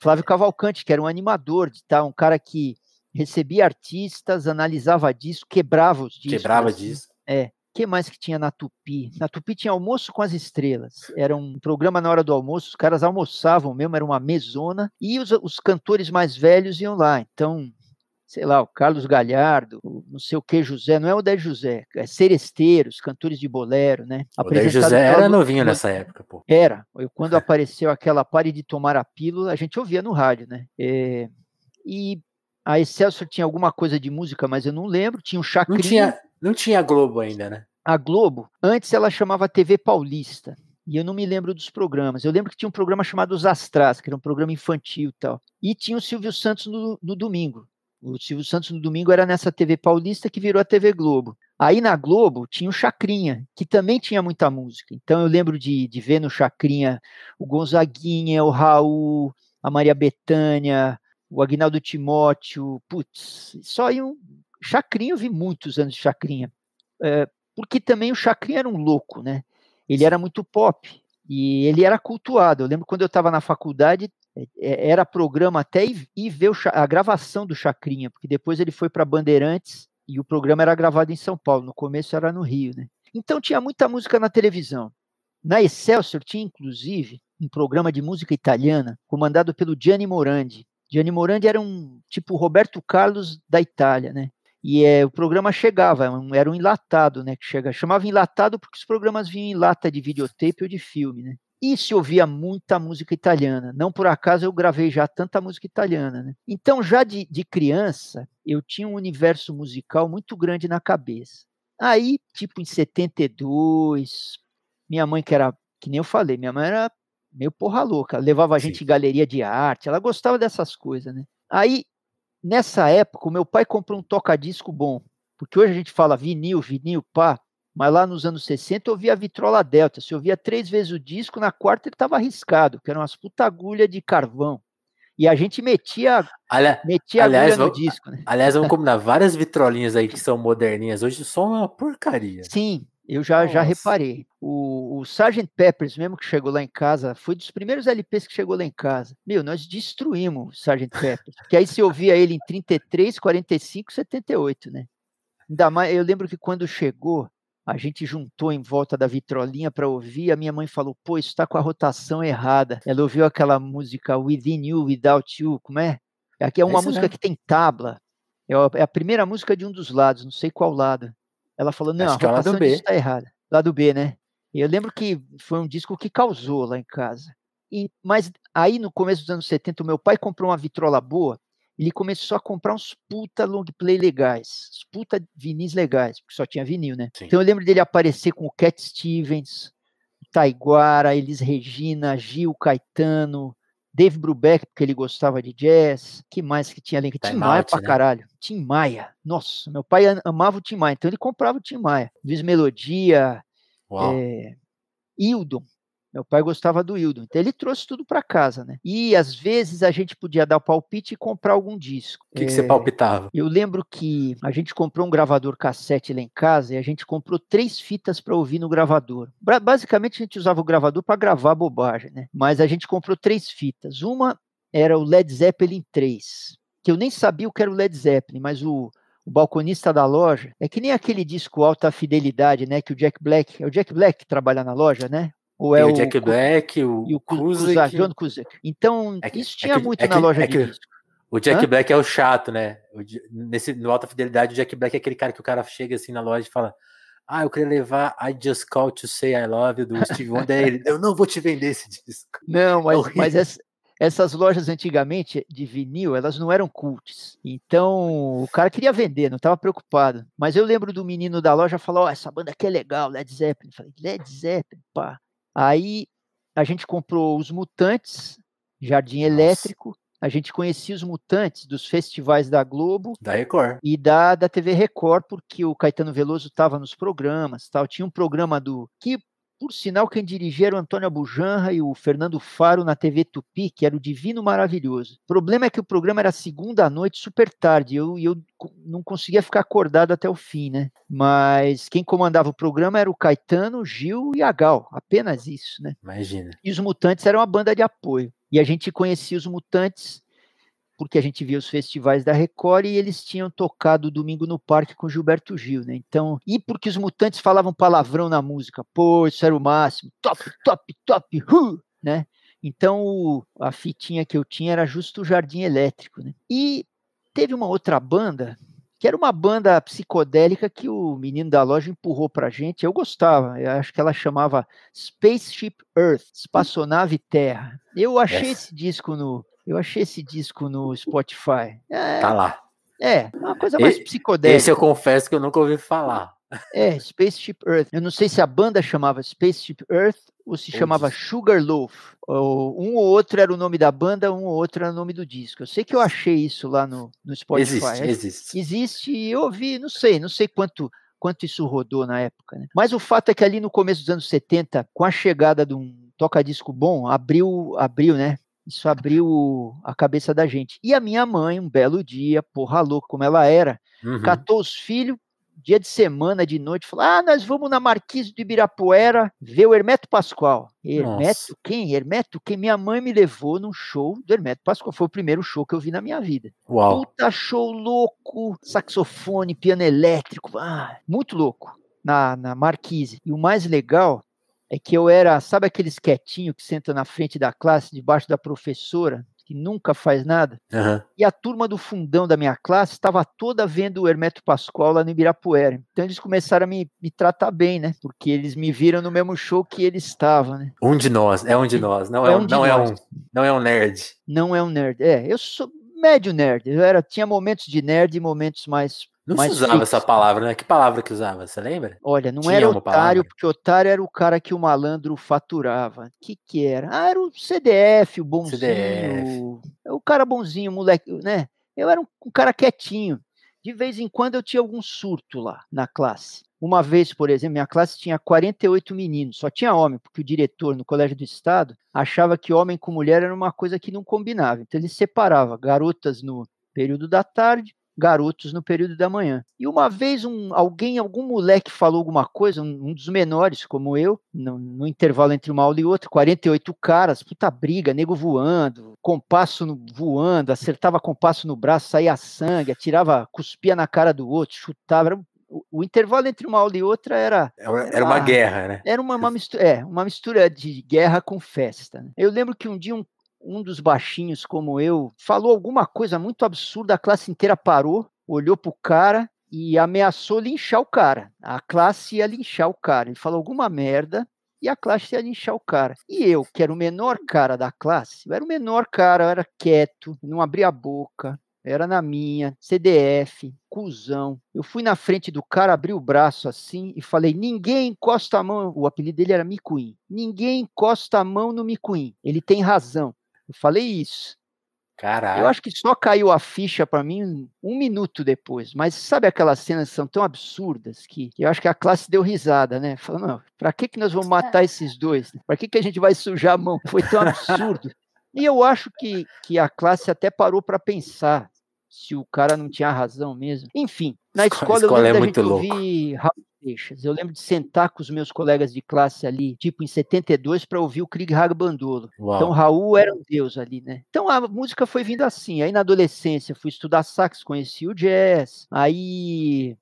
Flávio Cavalcante, que era um animador, de tá, um cara que recebia artistas, analisava disco, quebrava os discos. Quebrava disso. É. O que mais que tinha na Tupi? Na Tupi tinha Almoço com as Estrelas. Era um programa na hora do almoço, os caras almoçavam mesmo, era uma mesona, e os, os cantores mais velhos iam lá. Então, sei lá, o Carlos Galhardo, o não sei o que José, não é o Dé José, é Seresteiros, cantores de bolero, né? O Dé José era novinho nessa época, pô. Era. Eu, quando apareceu aquela pare de tomar a pílula, a gente ouvia no rádio, né? É, e a Excelsior tinha alguma coisa de música, mas eu não lembro. Tinha o Chacrinha. Não tinha, não tinha Globo ainda, né? A Globo, antes ela chamava TV Paulista. E eu não me lembro dos programas. Eu lembro que tinha um programa chamado Os Astras, que era um programa infantil e tal. E tinha o Silvio Santos no, no domingo. O Silvio Santos no domingo era nessa TV Paulista que virou a TV Globo. Aí na Globo tinha o Chacrinha, que também tinha muita música. Então eu lembro de, de ver no Chacrinha o Gonzaguinha, o Raul, a Maria Bethânia, o Agnaldo Timóteo. Putz, só aí um. Chacrinha, eu vi muitos anos de Chacrinha. É, porque também o Chacrinha era um louco, né? Ele era muito pop e ele era cultuado. Eu lembro quando eu estava na faculdade, era programa até ir, ver a gravação do Chacrinha, porque depois ele foi para Bandeirantes e o programa era gravado em São Paulo. No começo era no Rio, né? Então tinha muita música na televisão. Na Excelsior tinha inclusive um programa de música italiana comandado pelo Gianni Morandi. Gianni Morandi era um tipo Roberto Carlos da Itália, né? E é, o programa chegava, era um enlatado, né? Que chega, chamava enlatado porque os programas vinham em lata de videotape ou de filme, né? E se ouvia muita música italiana. Não por acaso eu gravei já tanta música italiana, né? Então, já de, de criança, eu tinha um universo musical muito grande na cabeça. Aí, tipo, em 72, minha mãe, que era, que nem eu falei, minha mãe era meio porra louca, levava a gente Sim. em galeria de arte, ela gostava dessas coisas, né? Aí, nessa época, o meu pai comprou um toca-disco bom, porque hoje a gente fala vinil, vinil, pá, mas lá nos anos 60 eu ouvia a vitrola delta. Se eu ouvia três vezes o disco, na quarta ele estava arriscado, que eram umas puta agulha de carvão. E a gente metia, Ali, metia aliás, agulha no disco, né? Aliás, vamos combinar várias vitrolinhas aí que são moderninhas. Hoje só uma porcaria. Sim, eu já, já reparei. O, o Sgt. Peppers, mesmo que chegou lá em casa, foi dos primeiros LPs que chegou lá em casa. Meu, nós destruímos o Sgt. Peppers. que aí se ouvia ele em 33, 45, 78, né? Ainda mais, eu lembro que quando chegou, a gente juntou em volta da vitrolinha para ouvir. A minha mãe falou: pô, isso está com a rotação errada. Ela ouviu aquela música Within You, Without You, como é? Aqui é uma música que tem tabla. É, é a primeira música de um dos lados, não sei qual lado. Ela falou: não, Acho a rotação é está errada. Lado B, né? Eu lembro que foi um disco que causou lá em casa. E, mas aí no começo dos anos 70, o meu pai comprou uma vitrola boa ele começou a comprar uns puta long play legais, uns puta vinis legais, porque só tinha vinil, né? Sim. Então eu lembro dele aparecer com o Cat Stevens, Taiguara, Elis Regina, Gil Caetano, Dave Brubeck, porque ele gostava de jazz. que mais que tinha ali? Tim Maia pra né? caralho. Tim Maia. Nossa, meu pai amava o Tim Maia, então ele comprava o Tim Maia. Luiz Melodia, é, Hildon, meu pai gostava do Hildon, então ele trouxe tudo para casa, né? E às vezes a gente podia dar o palpite e comprar algum disco. O que, é, que, você palpitava? Eu lembro que a gente comprou um gravador cassete lá em casa e a gente comprou três fitas para ouvir no gravador. Basicamente a gente usava o gravador para gravar bobagem, né? Mas a gente comprou três fitas. Uma era o Led Zeppelin 3, que eu nem sabia o que era o Led Zeppelin, mas o, o balconista da loja, é que nem aquele disco Alta Fidelidade, né? Que o Jack Black, é o Jack Black que trabalha na loja, né? Ou é o, Jack Black, o, e o. John. Então, é que, isso é tinha é que, muito na loja de disco. O Jack Hã? Black é o chato, né? O, nesse, no Alta Fidelidade, o Jack Black é aquele cara que o cara chega assim na loja e fala: Ah, eu queria levar I Just Call to Say I Love You do Steve Wonder. ele, eu não vou te vender esse disco. Não, mas, é mas essa, essas lojas antigamente de vinil, elas não eram cults. Então, o cara queria vender, não estava preocupado. Mas eu lembro do menino da loja falar: Ó, oh, essa banda aqui é legal, Led Zeppelin. Eu falei: Led Zeppelin, pá. Aí a gente comprou os Mutantes, Jardim Nossa. Elétrico. A gente conhecia os Mutantes dos festivais da Globo. Da Record. E da, da TV Record, porque o Caetano Veloso estava nos programas. tal. Tinha um programa do. que por sinal, quem dirigia era o Antônio Abujanra e o Fernando Faro na TV Tupi, que era o Divino Maravilhoso. O problema é que o programa era segunda à noite, super tarde, e eu, eu não conseguia ficar acordado até o fim, né? Mas quem comandava o programa era o Caetano, Gil e a Gal, apenas isso, né? Imagina. E os Mutantes eram uma banda de apoio. E a gente conhecia os Mutantes porque a gente via os festivais da Record e eles tinham tocado domingo no parque com Gilberto Gil, né? Então, e porque os mutantes falavam palavrão na música, pô, isso era o máximo, top, top, top, hu, né? Então, a fitinha que eu tinha era justo o Jardim Elétrico, né? E teve uma outra banda que era uma banda psicodélica que o menino da loja empurrou pra gente. Eu gostava, eu acho que ela chamava Spaceship Earth, Espaçonave Terra. Eu achei esse disco no, eu achei esse disco no Spotify. É, tá lá. É, uma coisa mais psicodélica. Esse eu confesso que eu nunca ouvi falar. É, Spaceship Earth. Eu não sei se a banda chamava Spaceship Earth ou se chamava Sugarloaf. Ou um ou outro era o nome da banda, um ou outro era o nome do disco. Eu sei que eu achei isso lá no, no Spotify. Existe, existe. Existe e eu ouvi, não sei, não sei quanto quanto isso rodou na época. Né? Mas o fato é que ali no começo dos anos 70, com a chegada de um toca-disco bom, abriu, abriu, né? Isso abriu a cabeça da gente. E a minha mãe, um belo dia, porra louca como ela era, uhum. catou os filhos, dia de semana, de noite, falou: Ah, nós vamos na Marquise de Ibirapuera ver o Hermeto Pascoal. Hermeto Nossa. quem? Hermeto quem? Minha mãe me levou num show do Hermeto Pascoal. Foi o primeiro show que eu vi na minha vida. Uau. Puta show louco, saxofone, piano elétrico, ah, muito louco. Na, na Marquise. E o mais legal é que eu era, sabe aqueles quietinho que senta na frente da classe, debaixo da professora? que nunca faz nada. Uhum. E a turma do fundão da minha classe estava toda vendo o Hermeto Pascoal lá no Ibirapuera. Então eles começaram a me, me tratar bem, né? Porque eles me viram no mesmo show que ele estava, né? Um de nós, é um de nós. Não é, é um, não, é um, não é um nerd. Não é um nerd. É, eu sou médio nerd. Eu era, tinha momentos de nerd e momentos mais não se usava fixo. essa palavra, né? Que palavra que usava? Você lembra? Olha, não Tinha era otário, porque otário era o cara que o malandro faturava. O que que era? Ah, era o CDF, o bonzinho. CDF. O cara bonzinho, moleque, né? Eu era um, um cara quietinho. De vez em quando eu tinha algum surto lá na classe. Uma vez, por exemplo, minha classe tinha 48 meninos, só tinha homem, porque o diretor no Colégio do Estado achava que homem com mulher era uma coisa que não combinava. Então ele separava garotas no período da tarde garotos no período da manhã. E uma vez um, alguém, algum moleque falou alguma coisa, um, um dos menores, como eu, no, no, intervalo entre uma aula e outra, 48 caras, puta briga, nego voando, compasso no, voando, acertava compasso no braço, saía sangue, atirava, cuspia na cara do outro, chutava, era o, intervalo entre uma aula e outra era. Era uma, guerra, né? Era uma, uma, mistura, é, uma mistura de guerra com festa. Né? Eu lembro que um dia um um dos baixinhos como eu falou alguma coisa muito absurda, a classe inteira parou, olhou pro cara e ameaçou linchar o cara. A classe ia linchar o cara. Ele falou alguma merda e a classe ia linchar o cara. E eu, que era o menor cara da classe, eu era o menor cara, eu era quieto, não abria a boca, era na minha, CDF, cuzão. Eu fui na frente do cara, abri o braço assim e falei: ninguém encosta a mão. O apelido dele era Micuim. Ninguém encosta a mão no Micuim. Ele tem razão. Eu falei isso. Caralho. Eu acho que só caiu a ficha para mim um minuto depois. Mas sabe aquelas cenas que são tão absurdas que eu acho que a classe deu risada, né? Falou, não, pra que, que nós vamos matar esses dois? Pra que, que a gente vai sujar a mão? Foi tão absurdo. e eu acho que, que a classe até parou para pensar se o cara não tinha razão mesmo. Enfim, na escola, escola eu lembro é da gente ouvir Raul Seixas. Eu lembro de sentar com os meus colegas de classe ali, tipo em 72, para ouvir o Krieg Hagbandolo. Então Raul era um deus ali, né? Então a música foi vindo assim. Aí na adolescência fui estudar sax, conheci o jazz. Aí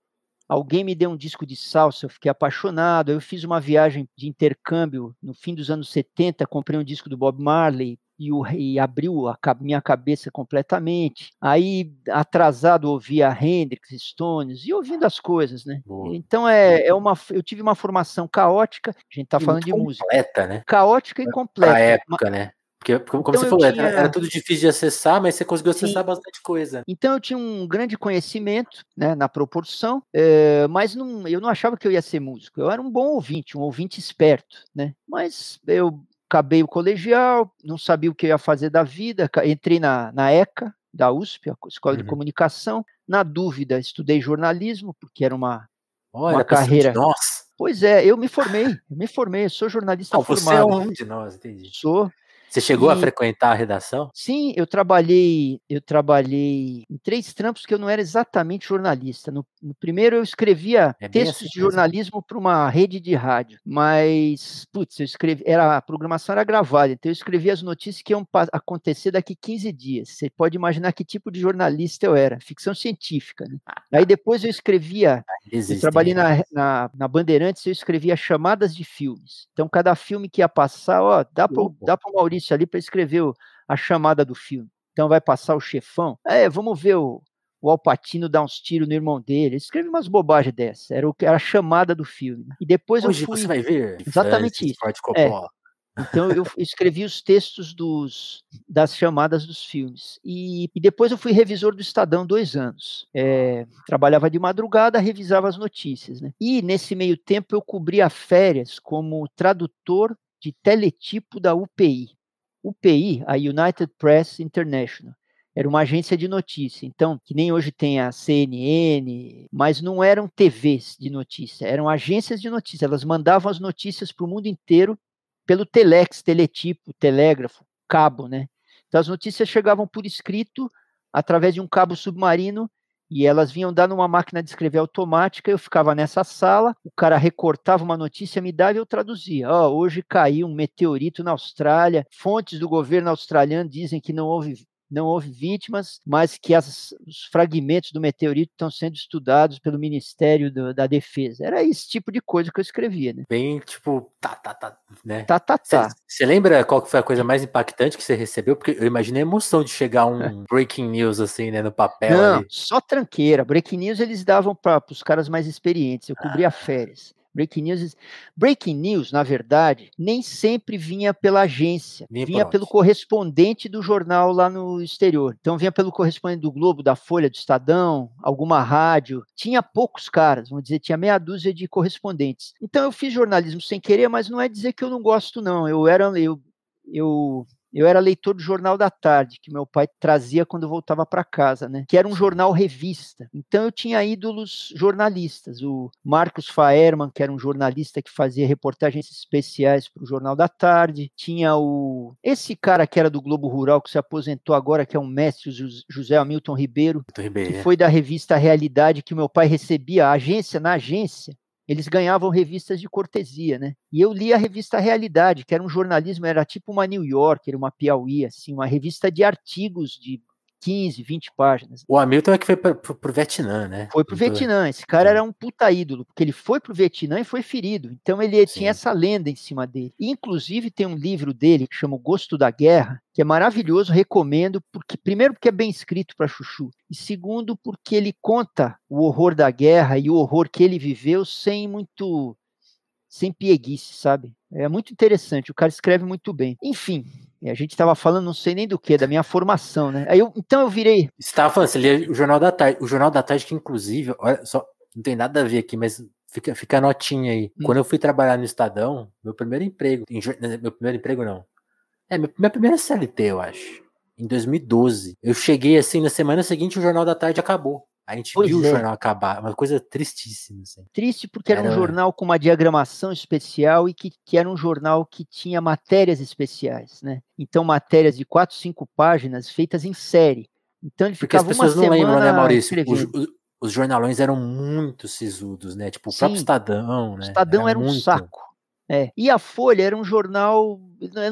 alguém me deu um disco de salsa, eu fiquei apaixonado. Eu fiz uma viagem de intercâmbio no fim dos anos 70, comprei um disco do Bob Marley, e, o, e abriu a minha cabeça completamente. Aí, atrasado, ouvia Hendrix, Stones e ouvindo as coisas, né? Boa. Então, é, é uma, eu tive uma formação caótica, a gente tá falando de completa, música. Completa, né? Caótica e completa. Na época, né? Porque, como então você falou, tinha... era tudo difícil de acessar, mas você conseguiu acessar Sim. bastante coisa. Então eu tinha um grande conhecimento, né, na proporção, é, mas não, eu não achava que eu ia ser músico. Eu era um bom ouvinte, um ouvinte esperto, né? Mas eu acabei o colegial, não sabia o que eu ia fazer da vida, entrei na, na ECA, da USP, a Escola uhum. de Comunicação. Na dúvida, estudei jornalismo, porque era uma, Olha, uma carreira. Nossa. Pois é, eu me formei, me formei, sou jornalista não, formado. Você é um de nós, entendi. Sou, você chegou e, a frequentar a redação? Sim, eu trabalhei, eu trabalhei em três trampos que eu não era exatamente jornalista. No, no primeiro eu escrevia é textos assim de jornalismo para uma rede de rádio, mas putz, eu escrevi, era a programação era gravada, então eu escrevia as notícias que iam acontecer daqui 15 dias. Você pode imaginar que tipo de jornalista eu era, ficção científica. Né? Ah, Aí depois eu escrevia, Existe, eu trabalhei na, na, na, Bandeirantes, eu escrevia chamadas de filmes. Então cada filme que ia passar, ó, dá para o Maurício ali para escrever a chamada do filme. Então vai passar o chefão. É, vamos ver o, o Alpatino dá uns tiros no irmão dele. Escreve umas bobagens dessas. Era, o, era a chamada do filme. Né? E depois Hoje eu fui... você vai ver. Exatamente isso. É. Então eu escrevi os textos dos, das chamadas dos filmes. E, e, depois eu fui revisor do Estadão dois anos. É, trabalhava de madrugada, revisava as notícias. Né? E nesse meio tempo eu cobria férias como tradutor de teletipo da UPI. UPI, a United Press International era uma agência de notícia. Então, que nem hoje tem a CNN, mas não eram TVs de notícia, eram agências de notícia. Elas mandavam as notícias para o mundo inteiro pelo telex, teletipo, telégrafo, cabo, né? Então as notícias chegavam por escrito através de um cabo submarino e elas vinham dar numa máquina de escrever automática. Eu ficava nessa sala, o cara recortava uma notícia, me dava e eu traduzia. Oh, hoje caiu um meteorito na Austrália. Fontes do governo australiano dizem que não houve não houve vítimas, mas que as, os fragmentos do meteorito estão sendo estudados pelo Ministério do, da Defesa. Era esse tipo de coisa que eu escrevia, né? Bem, tipo, tá, tá, tá, né? Tá, tá, tá. Você lembra qual foi a coisa mais impactante que você recebeu? Porque eu imaginei a emoção de chegar um breaking news, assim, né, no papel Não, ali. só tranqueira. Breaking news eles davam para os caras mais experientes. Eu cobria ah. férias. Breaking news, breaking news, na verdade, nem sempre vinha pela agência, vinha, vinha pelo correspondente do jornal lá no exterior. Então vinha pelo correspondente do Globo, da Folha, do Estadão, alguma rádio. Tinha poucos caras, vamos dizer, tinha meia dúzia de correspondentes. Então eu fiz jornalismo sem querer, mas não é dizer que eu não gosto não. Eu era eu eu eu era leitor do Jornal da Tarde, que meu pai trazia quando voltava para casa, né? Que era um jornal revista. Então eu tinha ídolos jornalistas, o Marcos Faerman, que era um jornalista que fazia reportagens especiais para o Jornal da Tarde, tinha o esse cara que era do Globo Rural que se aposentou agora, que é um mestre, José Hamilton Ribeiro, Ribeiro que é. foi da revista Realidade que meu pai recebia a agência na agência eles ganhavam revistas de cortesia, né? E eu li a revista Realidade, que era um jornalismo, era tipo uma New Yorker, uma Piauí, assim, uma revista de artigos de 15, 20 páginas. O Hamilton é que foi pro, pro Vietnã, né? Foi pro Vietnã. Esse cara era um puta ídolo, porque ele foi pro Vietnã e foi ferido. Então ele Sim. tinha essa lenda em cima dele. inclusive tem um livro dele que chama O Gosto da Guerra, que é maravilhoso, recomendo, porque primeiro porque é bem escrito para Chuchu, e segundo porque ele conta o horror da guerra e o horror que ele viveu sem muito sem pieguice, sabe? É muito interessante, o cara escreve muito bem. Enfim, a gente estava falando, não sei nem do que, da minha formação, né? Aí eu, então eu virei. Você estava falando, você lia o Jornal da Tarde. O Jornal da Tarde, que inclusive, olha só, não tem nada a ver aqui, mas fica, fica a notinha aí. Hum. Quando eu fui trabalhar no Estadão, meu primeiro emprego, em, meu primeiro emprego não. É, minha primeira CLT, eu acho. Em 2012. Eu cheguei assim, na semana seguinte o Jornal da Tarde acabou. A gente pois viu é. o jornal acabar, uma coisa tristíssima. Assim. Triste porque era, era, um jornal com uma diagramação especial e que, que, era um jornal que tinha matérias especiais, né? Então, matérias de quatro, cinco páginas feitas em série. Então ele porque ficava as pessoas não lembram, né, Maurício? Os, os, os, jornalões eram muito sisudos, né? Tipo, o Sim, próprio Estadão, né? O Estadão era, era um muito... saco. É. E a Folha era um jornal,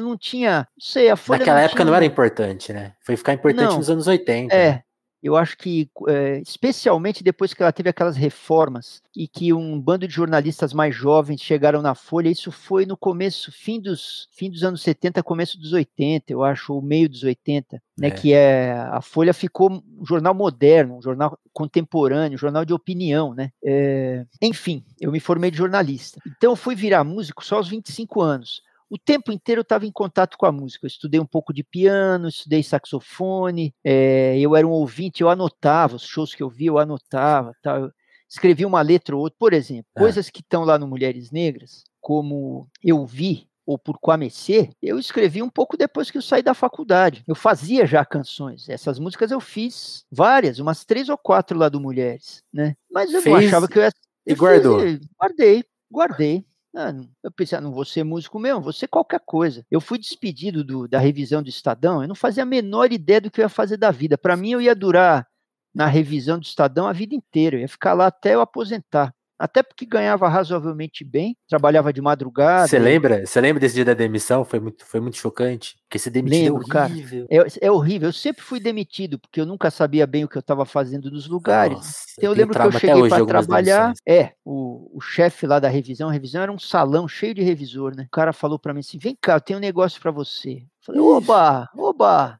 não tinha, não sei, a Folha Naquela não época tinha... não era importante, né? Foi ficar importante não, nos anos 80. É, né? Eu acho que, é, especialmente depois que ela teve aquelas reformas e que um bando de jornalistas mais jovens chegaram na Folha, isso foi no começo, fim dos, fim dos anos 70, começo dos 80, eu acho, ou meio dos 80, né, é. que é, a Folha ficou um jornal moderno, um jornal contemporâneo, um jornal de opinião, né, é, enfim, eu me formei de jornalista, então eu fui virar músico só aos 25 anos, o tempo inteiro eu estava em contato com a música. Eu estudei um pouco de piano, estudei saxofone, é, eu era um ouvinte, eu anotava os shows que eu via, eu anotava, tá? eu escrevi uma letra ou outra. Por exemplo, é. coisas que estão lá no Mulheres Negras, como eu vi ou por Quamecê, eu escrevi um pouco depois que eu saí da faculdade. Eu fazia já canções. Essas músicas eu fiz várias, umas três ou quatro lá do Mulheres, né? Mas eu Fez não achava que eu ia. E guardou? Fiz, guardei, guardei. Ah, eu pensei, ah, não vou ser músico mesmo, vou ser qualquer coisa. Eu fui despedido do, da revisão do Estadão, eu não fazia a menor ideia do que eu ia fazer da vida. Para mim, eu ia durar na revisão do Estadão a vida inteira, eu ia ficar lá até eu aposentar até porque ganhava razoavelmente bem, trabalhava de madrugada. Você lembra? Você lembra desse dia da demissão? Foi muito, foi muito chocante. Porque se demitir é Lembro, é horrível. Cara, é, é, horrível. Eu sempre fui demitido, porque eu nunca sabia bem o que eu estava fazendo nos lugares. Nossa, então, eu lembro que eu cheguei para trabalhar. É, o, o chefe lá da revisão, a revisão era um salão cheio de revisor, né? O cara falou para mim assim: vem cá, eu tenho um negócio para você. Eu falei, oba, oba.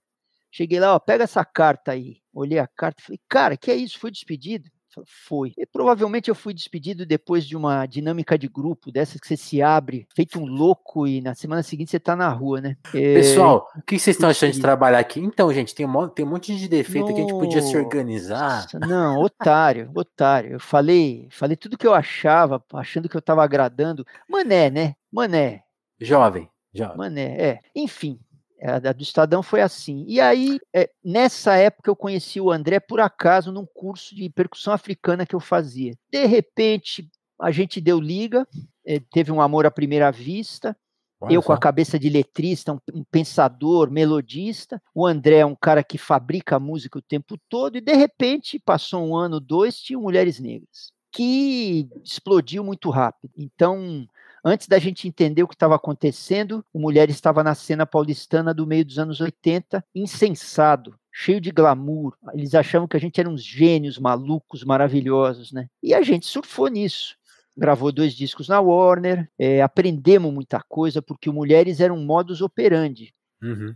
Cheguei lá, ó, pega essa carta aí. Olhei a carta e falei, cara, que é isso? Foi despedido? Foi. E provavelmente eu fui despedido depois de uma dinâmica de grupo, dessas que você se abre, feito um louco, e na semana seguinte você tá na rua, né? É... Pessoal, o que vocês estão achando de trabalhar aqui? Então, gente, tem um, tem um monte de defeito Nossa, que a gente podia se organizar. Não, otário, otário. Eu falei, falei tudo que eu achava, achando que eu tava agradando. Mané, né? Mané. Jovem. Jovem. Mané, é. Enfim, a do Estadão foi assim. E aí, é, nessa época, eu conheci o André por acaso num curso de percussão africana que eu fazia. De repente, a gente deu liga, é, teve um amor à primeira vista. Olha eu só. com a cabeça de letrista, um, um, pensador, melodista. O André é um cara que fabrica música o tempo todo. E de repente, passou um ano, dois, tinha Mulheres Negras, que explodiu muito rápido. Então, Antes da gente entender o que estava acontecendo, o Mulher estava na cena paulistana do meio dos anos 80, insensado, cheio de glamour. Eles achavam que a gente era uns gênios malucos, maravilhosos, né? E a gente surfou nisso. Gravou dois discos na Warner, é, aprendemos muita coisa, porque o Mulheres era um modus operandi. Uhum.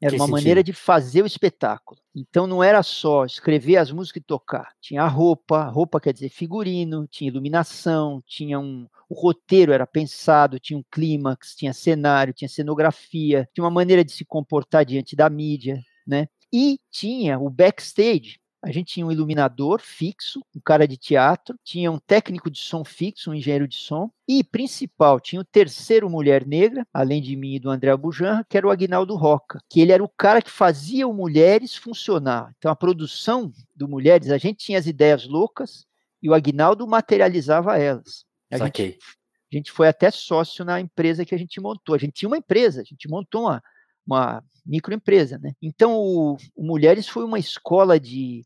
Era que uma sentido? maneira de fazer o espetáculo. Então não era só escrever as músicas e tocar. Tinha a roupa, roupa quer dizer figurino, tinha iluminação, tinha um. O roteiro era pensado, tinha um clímax, tinha cenário, tinha cenografia, tinha uma maneira de se comportar diante da mídia, né? E tinha o backstage, a gente tinha um iluminador fixo, um cara de teatro, tinha um técnico de som fixo, um engenheiro de som, e principal, tinha o terceiro mulher negra, além de mim e do André Bujan, que era o Agnaldo Roca, que ele era o cara que fazia o Mulheres funcionar. Então a produção do Mulheres, a gente tinha as ideias loucas e o Agnaldo materializava elas. A gente, a gente foi até sócio na empresa que a gente montou. A gente tinha uma empresa, a gente montou uma, uma microempresa, né? Então o, o Mulheres foi uma escola de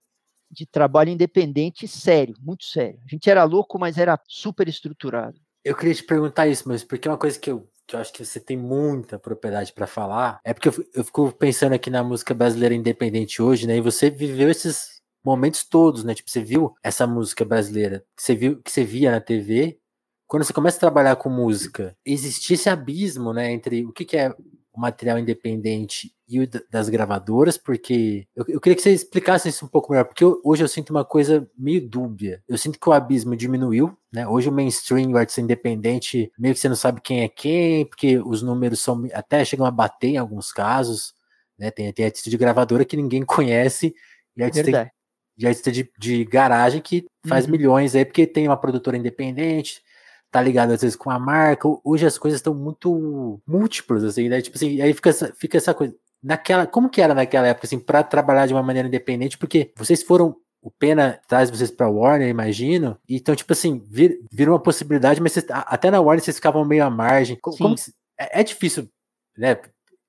de trabalho independente sério, muito sério. A gente era louco, mas era super estruturado. Eu queria te perguntar isso, mas porque uma coisa que eu, que eu acho que você tem muita propriedade para falar, é porque eu, eu fico pensando aqui na música brasileira independente hoje, né? E você viveu esses momentos todos, né? Tipo, você viu essa música brasileira que você viu, que você via na TV. Quando você começa a trabalhar com música, existe esse abismo, né, entre o que, que é o material independente e o das gravadoras, porque eu, eu, queria que você explicasse isso um pouco melhor, porque eu, hoje eu sinto uma coisa meio dúbia. Eu sinto que o abismo diminuiu, né? Hoje o mainstream, o artista independente, meio que você não sabe quem é quem, porque os números são até chegam a bater em alguns casos, né? Tem, tem artista de gravadora que ninguém conhece e artista, de, artista de, de garagem que faz uhum. milhões aí porque tem uma produtora independente, tá ligado às vezes com a marca. Hoje as coisas estão muito múltiplas, assim, né? Tipo assim, aí fica essa, fica essa coisa. Naquela, como que era naquela época, assim, para trabalhar de uma maneira independente? Porque vocês foram o Pena traz vocês para Warner, imagino. Então, tipo assim, vira, vira uma possibilidade, mas vocês, até na Warner vocês ficavam meio à margem. Como, como é, é, difícil, né?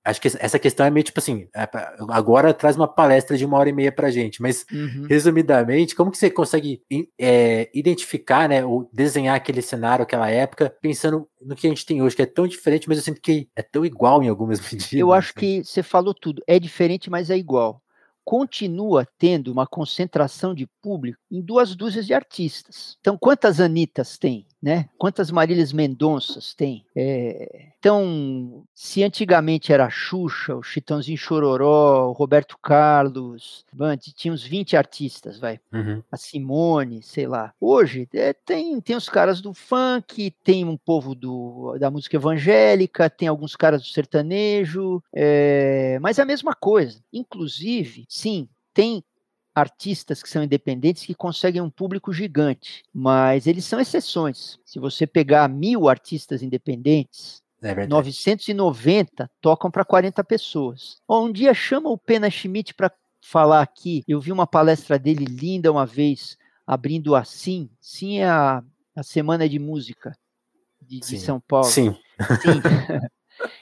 Acho que essa questão é meio tipo assim, é agora traz uma palestra de uma hora e meia pra gente, mas uhum. resumidamente, como que você consegue é, identificar, né, ou desenhar aquele cenário, aquela época, pensando no que a gente tem hoje, que é tão diferente, mas eu sinto que é tão igual em algumas medidas. Eu acho né? que você falou tudo, é diferente, mas é igual continua tendo uma concentração de público em duas dúzias de artistas. Então, quantas Anitas tem? Né? Quantas Marílias Mendonças tem? É... Então, se antigamente era a Xuxa, o Chitãozinho Chororó, o Roberto Carlos, antes tinha uns 20 artistas, vai. Uhum. A Simone, sei lá. Hoje é, tem, tem os caras do funk, tem um povo do, da música evangélica, tem alguns caras do sertanejo, é... mas é a mesma coisa. Inclusive, sim, tem artistas que são independentes que conseguem um público gigante, mas eles são exceções. Se você pegar mil artistas independentes, é 990 tocam para 40 pessoas. um dia chama o Pena Schmidt para falar aqui. Eu vi uma palestra dele linda uma vez, abrindo assim. Sim, é a, a Semana de Música de, de São Paulo. Sim. Sim.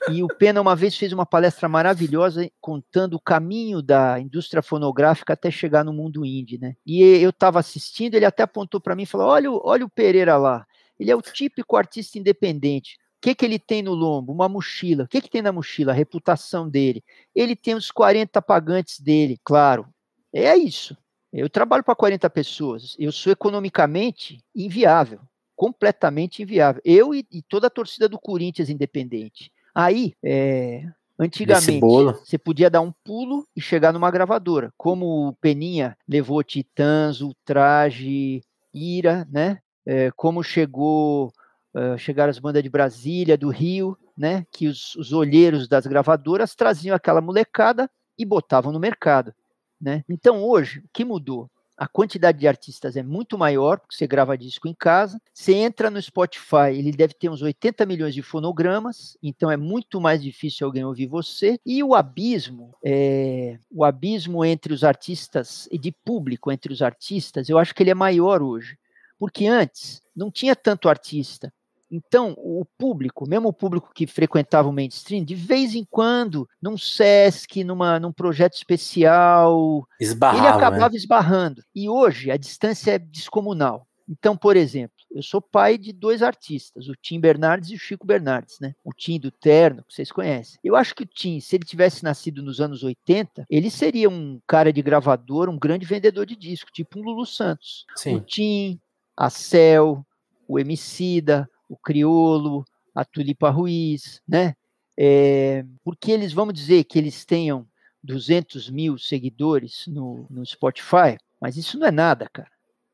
E o Pena uma vez fez uma palestra maravilhosa contando o caminho da indústria fonográfica até chegar no mundo indie, né? E eu estava assistindo, ele até apontou para mim e falou: olha, olha o Pereira lá. Ele é o típico artista independente. O que, que ele tem no lombo? Uma mochila. O que, que tem na mochila? A reputação dele. Ele tem os 40 pagantes dele, claro. É isso. Eu trabalho para 40 pessoas. Eu sou economicamente inviável. Completamente inviável. Eu e, e toda a torcida do Corinthians independente. Aí, é, Antigamente, você podia dar um pulo e chegar numa gravadora, como o Peninha levou Titãs, Ultraje, Ira, né? É, como chegou, uh, chegaram as bandas de Brasília, do Rio, né? Que os, os olheiros das gravadoras traziam aquela molecada e botavam no mercado, né? Então hoje, o que mudou? A quantidade de artistas é muito maior, porque você grava disco em casa. Você entra no Spotify, ele deve ter uns 80 milhões de fonogramas, então é muito mais difícil alguém ouvir você. E o abismo, é, o abismo entre os artistas e de público entre os artistas, eu acho que ele é maior hoje. Porque antes não tinha tanto artista, então, o público, mesmo o público que frequentava o mainstream, de vez em quando, num SESC, numa, num projeto especial, Esbarrava, ele acabava né? esbarrando. E hoje a distância é descomunal. Então, por exemplo, eu sou pai de dois artistas, o Tim Bernardes e o Chico Bernardes, né? O Tim do Terno, que vocês conhecem. Eu acho que o Tim, se ele tivesse nascido nos anos 80, ele seria um cara de gravador, um grande vendedor de disco, tipo um Lulu Santos. Sim. O Tim, a Cel, o Emicida, o Criolo, a Tulipa Ruiz, né? É, porque eles, vamos dizer que eles tenham 200 mil seguidores no, no Spotify, mas isso não é nada, cara.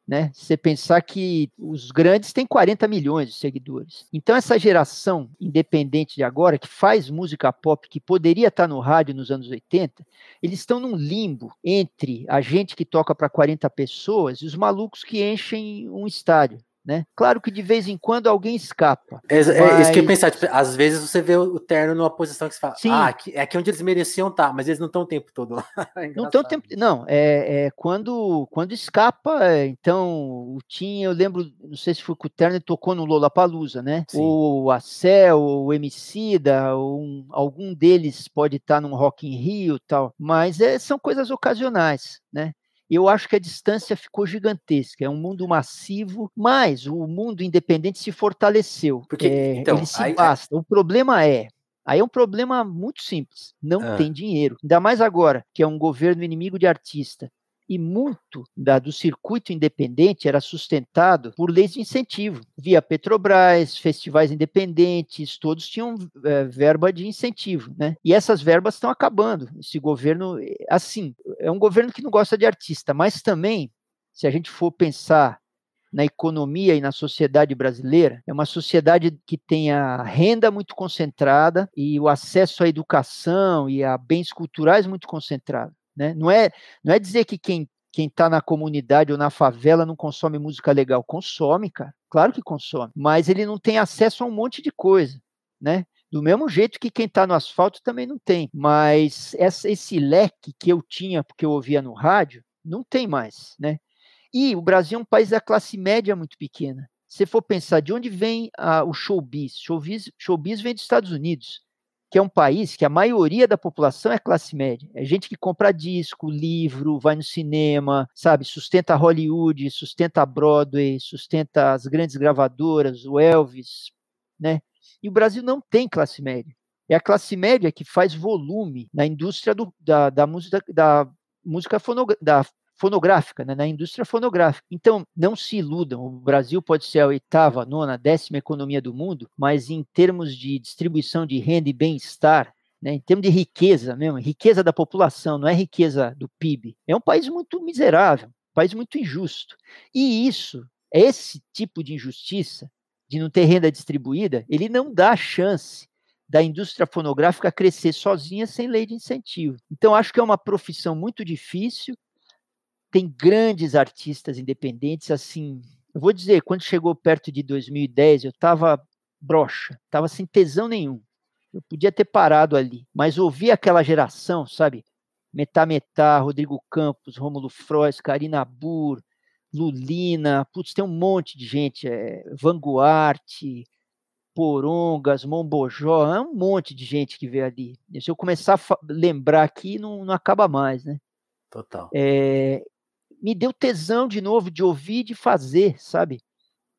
Né? Você pensar que os grandes têm 40 milhões de seguidores. Então, essa geração independente de agora, que faz música pop, que poderia estar no rádio nos anos 80, eles estão num limbo entre a gente que toca para 40 pessoas e os malucos que enchem um estádio. Né? Claro que de vez em quando alguém escapa. É, mas... é isso que eu ia pensar. Tipo, às vezes você vê o terno numa posição que você fala, Sim. ah, aqui, é aqui onde eles mereciam estar, tá", mas eles não estão o tempo todo lá. É não estão o tempo. Não, é, é, quando, quando escapa. É, então, o Tim, eu lembro, não sei se foi que o terno tocou no Lollapalooza, né? Sim. Ou a Cell, ou o Emicida, ou um, algum deles pode estar num Rock in Rio tal, mas é, são coisas ocasionais, né? Eu acho que a distância ficou gigantesca. É um mundo massivo, mas o mundo independente se fortaleceu. Porque é, então, ele se aí, basta. O problema é Aí é um problema muito simples. Não ah. tem dinheiro. Ainda mais agora, que é um governo inimigo de artista e muito da, do circuito independente era sustentado por leis de incentivo, via Petrobras, festivais independentes, todos tinham é, verba de incentivo, né? E essas verbas estão acabando. Esse governo, assim, é um governo que não gosta de artista, mas também, se a gente for pensar na economia e na sociedade brasileira, é uma sociedade que tem a renda muito concentrada e o acesso à educação e a bens culturais muito concentrado. Né? Não, é, não é dizer que quem quem está na comunidade ou na favela não consome música legal. Consome, cara. Claro que consome. Mas ele não tem acesso a um monte de coisa, né? Do mesmo jeito que quem está no asfalto também não tem. Mas essa, esse leque que eu tinha, porque eu ouvia no rádio, não tem mais, né? E o Brasil é um país da classe média muito pequena. Se for pensar de onde vem a, o showbiz, showbiz, showbiz vem dos Estados Unidos que é um país que a maioria da população é classe média. É gente que compra disco, livro, vai no cinema, sabe, sustenta Hollywood, sustenta Broadway, sustenta as grandes gravadoras, o Elvis, né? E o Brasil não tem classe média. É a classe média que faz volume na indústria do, da, da música da música da fonográfica, né, na indústria fonográfica. Então, não se iludam, o Brasil pode ser a oitava, nona, décima economia do mundo, mas em termos de distribuição de renda e bem-estar, né, em termos de riqueza mesmo, riqueza da população, não é riqueza do PIB. É um país muito miserável, um país muito injusto. E isso, esse tipo de injustiça, de não ter renda distribuída, ele não dá chance da indústria fonográfica crescer sozinha sem lei de incentivo. Então, acho que é uma profissão muito difícil, tem grandes artistas independentes, assim, eu vou dizer, quando chegou perto de 2010, eu estava broxa, estava sem tesão nenhum. Eu podia ter parado ali, mas ouvi aquela geração, sabe? Metá Metá, Rodrigo Campos, Rômulo Frois, Karina Burr, Lulina, putz, tem um monte de gente, é, Vanguarte, Porongas, Mombojó, é um monte de gente que veio ali. Se eu começar a lembrar aqui, não, não acaba mais, né? Total. É, me deu tesão de novo de ouvir, de fazer, sabe?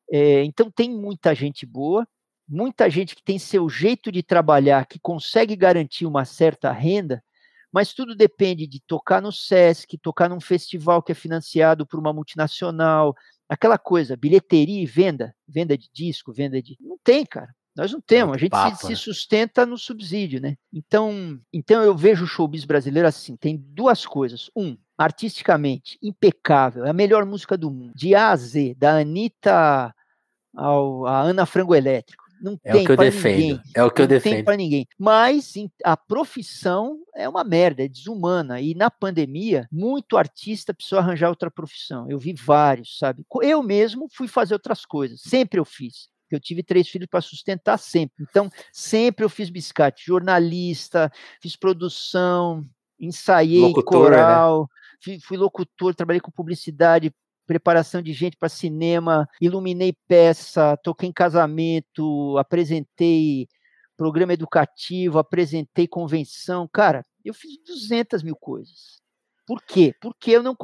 É, então tem muita gente boa, muita gente que tem seu jeito de trabalhar, que consegue garantir uma certa renda, mas tudo depende de tocar no SESC, tocar num festival que é financiado por uma multinacional, aquela coisa, bilheteria e venda, venda de disco, venda de. Não tem, cara. Nós não temos, a gente papo, se, né? se, sustenta no subsídio, né? Então, então eu vejo o showbiz brasileiro assim, tem duas coisas. Um, artisticamente, impecável, é a melhor música do mundo. De A a Z, da Anitta ao, a Ana Frango Elétrico. Não é tem o que eu defendo. Ninguém. É o que não eu defendo. Não tem para ninguém. Mas a profissão é uma merda, é desumana. E na pandemia, muito artista precisou arranjar outra profissão. Eu vi vários, sabe? Eu mesmo fui fazer outras coisas. Sempre eu fiz eu tive três filhos para sustentar sempre. Então, sempre eu fiz biscate, jornalista, fiz produção, ensaiei locutor, né? coral, né? Fui, fui, locutor, trabalhei com publicidade, preparação de gente para cinema, iluminei peça, toquei em casamento, apresentei programa educativo, apresentei convenção. Cara, eu fiz 200 mil coisas. Por quê? Porque eu não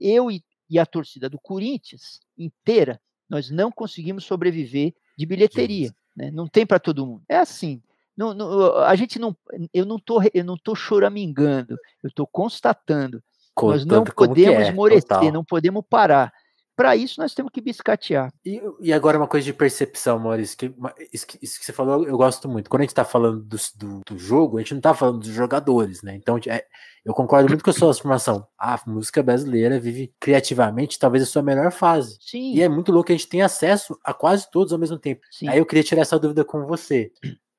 eu e, e a torcida do Corinthians inteira, nós não conseguimos sobreviver de bilheteria. Né? Não tem para todo mundo. É assim. Não, não, a gente não, eu não tô, eu não tô choramingando, eu estou constatando. Nós não podemos é, esmorecer, não podemos parar. Para isso, nós temos que biscatear. E, e, agora, uma coisa de percepção, Maurício, que, isso, que, isso que você falou, eu gosto muito. Quando a gente está falando do, do, do, jogo, a gente não está falando dos jogadores, né? Então, é, eu concordo muito com a sua afirmação. A música brasileira vive criativamente, talvez a sua melhor fase. Sim. E é muito louco que a gente tem acesso a quase todos ao mesmo tempo. Sim. Aí eu queria tirar essa dúvida com você.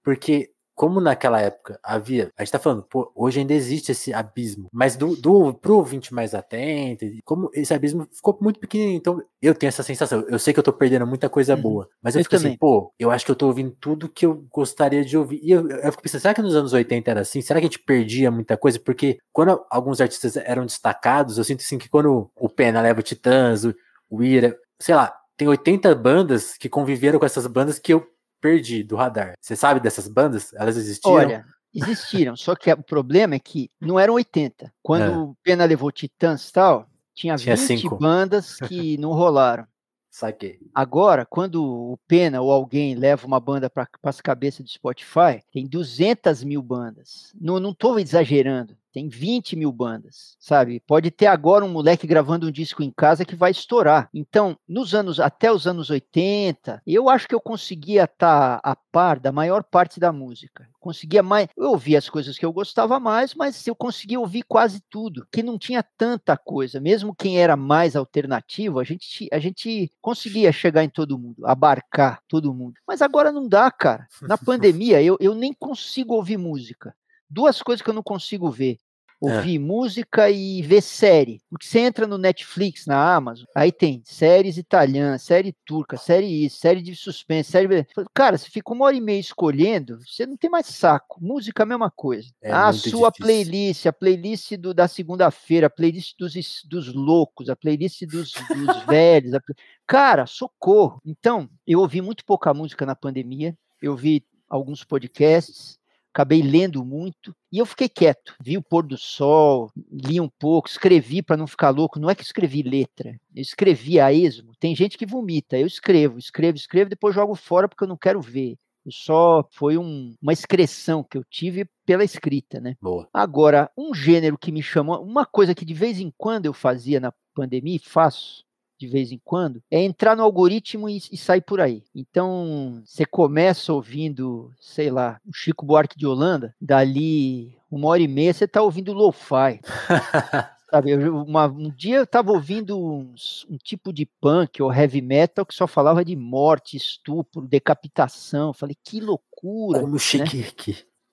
Porque como naquela época havia, a gente tá falando, pô, hoje ainda existe esse abismo, mas do, do pro ouvinte mais atento, como esse abismo ficou muito pequenininho, então eu tenho essa sensação, eu sei que eu tô perdendo muita coisa uhum. boa, mas eu, eu fico assim, também. assim, pô, eu acho que eu tô ouvindo tudo que eu gostaria de ouvir, e eu, eu fico pensando, será que nos anos 80 era assim? Será que a gente perdia muita coisa? Porque quando alguns artistas eram destacados, eu sinto assim que quando o Pena leva o Titãs, o, o Ira, sei lá, tem 80 bandas que conviveram com essas bandas que eu perdi do radar. Você sabe dessas bandas? Elas existiram? Olha, existiram, só que o problema é que não eram 80. Quando é. o Pena levou Titãs e tal, tinha, tinha 20 cinco. bandas que não rolaram. Saquei. Agora, quando o Pena ou alguém leva uma banda para as cabeças do Spotify, tem 200 mil bandas. Não estou exagerando tem 20 mil bandas, sabe? Pode ter agora um moleque gravando um disco em casa que vai estourar. Então, nos anos até os anos 80, eu acho que eu conseguia estar tá a par da maior parte da música. Conseguia mais, eu ouvia as coisas que eu gostava mais, mas eu conseguia ouvir quase tudo, que não tinha tanta coisa. Mesmo quem era mais alternativo, a gente a gente conseguia chegar em todo mundo, abarcar todo mundo. Mas agora não dá, cara. Na pandemia eu, eu nem consigo ouvir música duas coisas que eu não consigo ver. É. Ouvir é. música e ver série. Porque você entra no Netflix, na Amazon, aí tem séries italianas, série turca, série isso, série de suspense, série. Cara, você fica uma hora e meia escolhendo, você não tem mais saco. Música, a mesma coisa. É a sua difícil. playlist, a playlist do, da segunda-feira, a playlist dos, dos loucos, a playlist dos, dos velhos. A... Cara, socorro. Então, eu ouvi muito pouca música na pandemia. Eu vi alguns podcasts, acabei lendo muito e eu fiquei quieto. Vi o pôr do sol, li um pouco, escrevi para não ficar louco. Não é que escrevi letra, eu escrevi a esmo. Tem gente que vomita, eu escrevo, escrevo, escrevo, depois jogo fora porque eu não quero ver. Eu só foi um, uma excreção que eu tive pela escrita, né? Boa. Agora, um gênero que me chamou, uma coisa que de vez em quando eu fazia na pandemia e faço de vez em quando, é entrar no algoritmo e, e sair por aí. Então, você começa ouvindo, sei lá, o Chico Buarque de Holanda, dali uma hora e meia você está ouvindo lo-fi. Sabe, uma, um dia eu estava ouvindo uns, um tipo de punk ou heavy metal que só falava de morte, estupro, decapitação. Falei, que loucura. Como né?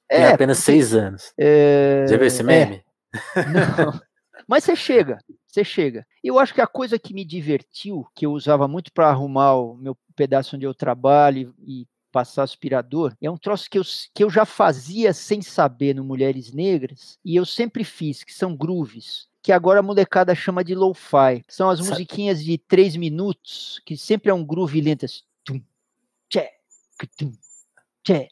Tem é, apenas porque, seis anos. É, Já viu esse meme? É, não. Mas você chega, você chega. Eu acho que a coisa que me divertiu, que eu usava muito para arrumar o meu pedaço onde eu trabalho e passar aspirador, é um troço que eu, que eu já fazia sem saber no Mulheres Negras, e eu sempre fiz, que são grooves, que agora a molecada chama de lo-fi. São as musiquinhas de três minutos, que sempre é um groove lento, assim, tum, tchê, tum, tchê,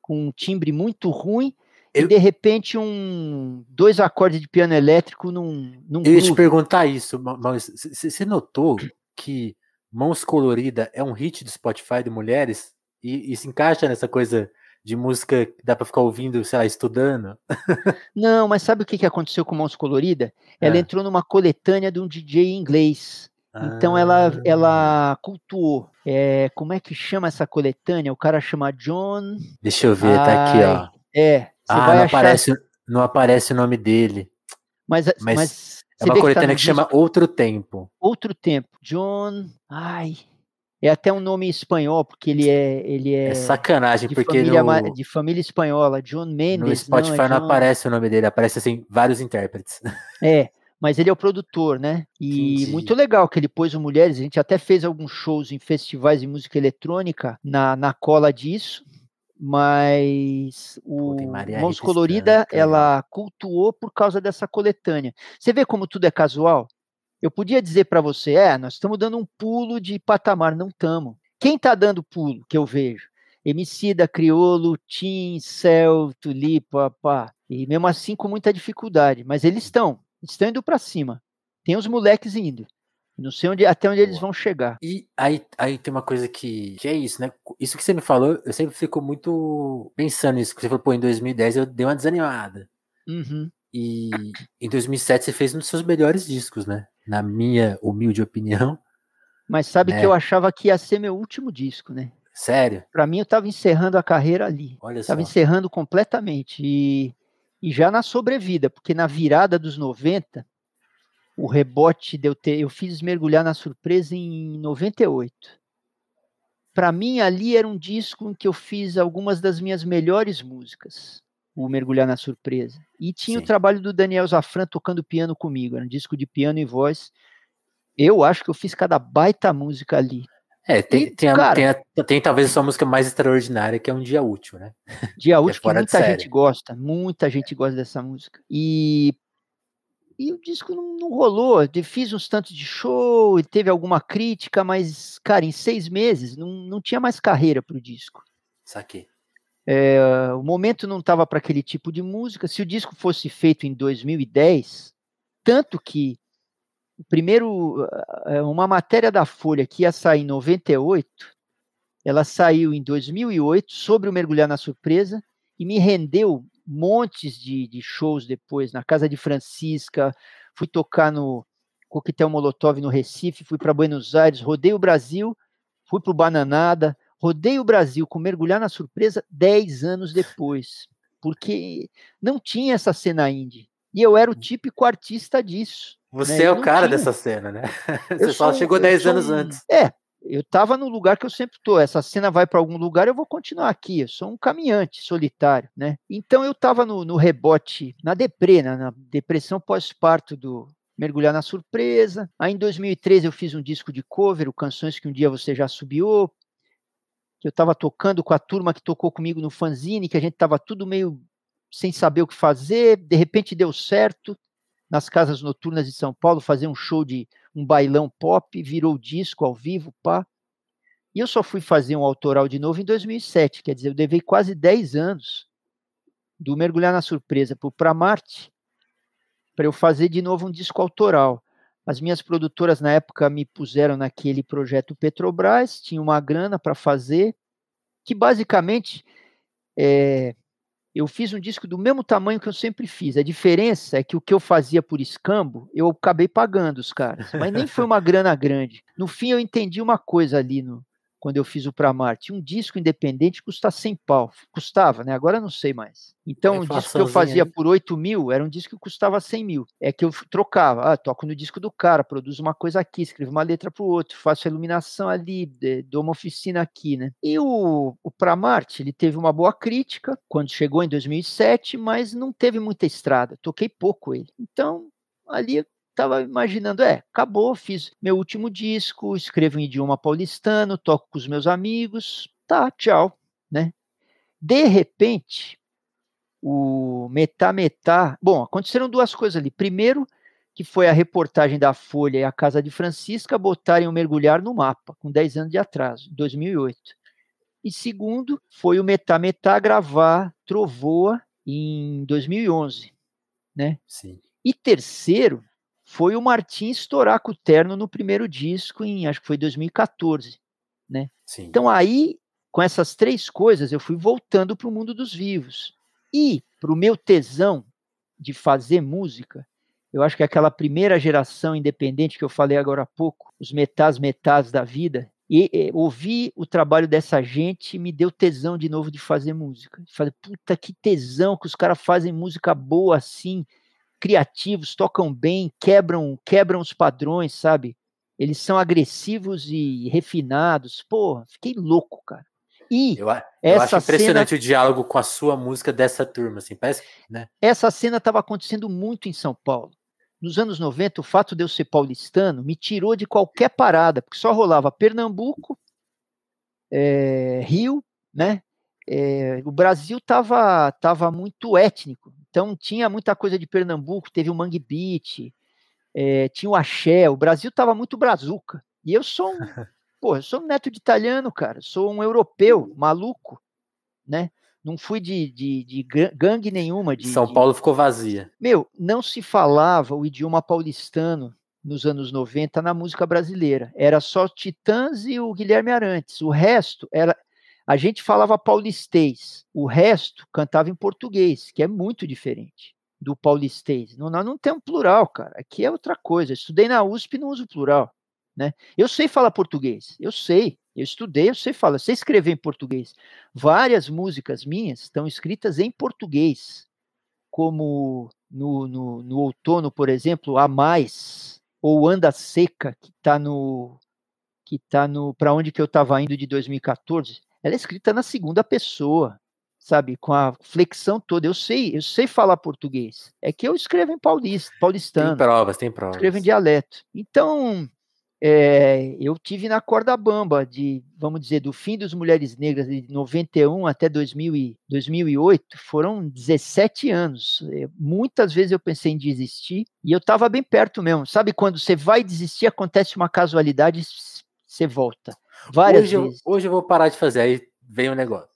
com um timbre muito ruim, eu... E de repente um dois acordes de piano elétrico num, num Eu ia te perguntar isso, mas você notou que Mãos Colorida é um hit do Spotify de mulheres e, e se encaixa nessa coisa de música que dá para ficar ouvindo, sei lá, estudando? Não, mas sabe o que, que aconteceu com Mãos Colorida? Ela é. entrou numa coletânea de um DJ inglês. Então ela, ela cultuou. É, como é que chama essa coletânea? O cara chama John. Deixa eu ver, tá aqui, ó. É. Ah, não, achar... aparece, não aparece o nome dele. Mas, mas, mas é uma coletânea que, tá que chama Outro Tempo. Outro Tempo. John. Ai. É até um nome espanhol, porque ele é. Ele é, é sacanagem, porque. Família, no, de família espanhola, John Mendes. No Spotify não, é não John... aparece o nome dele, aparece assim, vários intérpretes. É, mas ele é o produtor, né? E Entendi. muito legal que ele pôs o Mulheres. A gente até fez alguns shows em festivais de música eletrônica na, na cola disso. Mas o Mãos Colorida, ela cultuou por causa dessa coletânea. Você vê como tudo é casual? Eu podia dizer para você, é, nós estamos dando um pulo de patamar, não estamos. Quem está dando pulo que eu vejo? Emicida, Criolo, Tim, Céu, Tulipa, pá. E mesmo assim com muita dificuldade. Mas eles estão, estão indo para cima. Tem os moleques indo. Não sei onde, até onde eles vão chegar. E aí, aí tem uma coisa que, que é isso, né? Isso que você me falou, eu sempre fico muito pensando nisso. Você falou, pô, em 2010 eu dei uma desanimada. Uhum. E em 2007 você fez um dos seus melhores discos, né? Na minha humilde opinião. Mas sabe né? que eu achava que ia ser meu último disco, né? Sério? Para mim eu tava encerrando a carreira ali. Olha tava só. encerrando completamente. E, e já na sobrevida, porque na virada dos 90, o rebote de eu ter. Eu fiz mergulhar na surpresa em 98. Para mim, ali era um disco em que eu fiz algumas das minhas melhores músicas. O Mergulhar na Surpresa. E tinha Sim. o trabalho do Daniel Zafran tocando piano comigo. Era um disco de piano e voz. Eu acho que eu fiz cada baita música ali. É, tem, e, tem, cara, tem, a, tem, talvez a sua música mais extraordinária, que é um dia útil, né? Dia é útil, que, que muita gente gosta, muita gente gosta dessa música. E e o disco não, não rolou. Eu fiz uns tantos de show, teve alguma crítica, mas, cara, em seis meses não, não tinha mais carreira para o disco. Saquei. É, o momento não estava para aquele tipo de música. Se o disco fosse feito em 2010, tanto que o primeiro, é, uma matéria da Folha que ia sair em 98, ela saiu em 2008 sobre o Mergulhar na Surpresa e me rendeu montes de, de shows depois, na casa de Francisca, fui tocar no Coquetel Molotov no Recife, fui para Buenos Aires, rodei o Brasil, fui para o Bananada, rodei o Brasil com Mergulhar na Surpresa 10 anos depois, porque não tinha essa cena indie. E eu era o típico artista disso. Você né? é o cara tinha. dessa cena, né? Você só chegou 10 anos um, antes. É, eu estava no lugar que eu sempre estou. Essa cena vai para algum lugar, eu vou continuar aqui. Eu sou um caminhante solitário, né? Então eu estava no, no, rebote, na deprê, na, na depressão pós-parto do mergulhar na surpresa. Aí em 2013 eu fiz um disco de cover, Canções que um dia você já subiu, que eu estava tocando com a turma que tocou comigo no fanzine, que a gente estava tudo meio sem saber o que fazer. De repente deu certo nas casas noturnas de São Paulo fazer um show de um bailão pop, virou disco ao vivo, pá. E eu só fui fazer um autoral de novo em 2007, quer dizer, eu levei quase 10 anos do Mergulhar na Surpresa para Marte, para eu fazer de novo um disco autoral. As minhas produtoras na época me puseram naquele projeto Petrobras, tinha uma grana para fazer, que basicamente é, eu fiz um disco do mesmo tamanho que eu sempre fiz. A diferença é que o que eu fazia por escambo, eu acabei pagando os caras. Mas nem foi uma grana grande. No fim, eu entendi uma coisa ali no, quando eu fiz o Pra Marte. Um disco independente custa 100 pau. Custava, né? Agora não sei mais. Então, o disco que eu fazia por 8 mil era um disco que custava 100 mil. É que eu trocava. Ah, toco no disco do cara, produzo uma coisa aqui, escrevo uma letra para o outro, faço a iluminação ali, dou uma oficina aqui, né? E o, o Pra Marte, ele teve uma boa crítica quando chegou em 2007, mas não teve muita estrada. Toquei pouco ele. Então, ali estava imaginando, é, acabou, fiz meu último disco, escrevo em idioma paulistano, toco com os meus amigos, tá, tchau, né? De repente, o Metá Metá, bom, aconteceram duas coisas ali. Primeiro, que foi a reportagem da Folha e a Casa de Francisca botarem o Mergulhar no mapa, com 10 anos de atraso, 2008. E segundo, foi o Metá Metá gravar Trovoa em 2011, né? Sim. E terceiro, foi o Martin estourar com o terno no primeiro disco, em acho que foi 2014, né? Sim. Então aí, com essas três coisas, eu fui voltando para o mundo dos vivos. E para o meu tesão de fazer música, Eu acho que aquela primeira geração independente que eu falei agora há pouco, os metas metas da vida, e, e ouvir o trabalho dessa gente me deu tesão de novo de fazer música. Falei, puta que tesão que os caras fazem música boa assim, criativos, tocam bem, quebram, quebram os padrões, sabe? Eles são agressivos e refinados. Pô, fiquei louco, cara. E eu, eu essa acho impressionante cena, o diálogo com a sua música dessa turma, assim, parece, né? Essa cena estava acontecendo muito em São Paulo. Nos anos 90, o fato de eu ser paulistano me tirou de qualquer parada, porque só rolava Pernambuco, é, Rio, né? É, o Brasil estava tava muito étnico, então tinha muita coisa de Pernambuco, teve o Mangue Beat, é, tinha o Axé, o Brasil estava muito brazuca. E eu sou um, pô, eu sou um neto de italiano, cara, sou um europeu, maluco, né? Não fui de, de, de gangue nenhuma. De, São de... Paulo ficou vazia. Meu, não se falava o idioma paulistano nos anos 90 na música brasileira. Era só Titãs e o Guilherme Arantes. O resto era. A gente falava paulistês. O resto cantava em português, que é muito diferente do paulistês. Não, nós não temos plural, cara. Aqui é outra coisa. Estudei na USP e não uso plural. Né? Eu sei falar português, eu sei. Eu estudei, eu sei falar, eu sei escrever em português. Várias músicas minhas estão escritas em português, como no, no, no outono, por exemplo, A Mais, ou Anda Seca, que está no. que tá no. para onde que eu estava indo de 2014. Ela é escrita na segunda pessoa, sabe, com a flexão toda. Eu sei, eu sei falar português. É que eu escrevo em paulista, paulistano. Tem provas, tem provas. Escrevo em dialeto. Então, é, eu tive na corda bamba de, vamos dizer, do fim dos Mulheres Negras de 91 até 2000 e, 2008, foram 17 anos. É, muitas vezes eu pensei em desistir e eu estava bem perto mesmo. Sabe quando você vai desistir, acontece uma casualidade, você volta. Várias hoje vezes. Eu, hoje eu vou parar de fazer, aí vem o um negócio.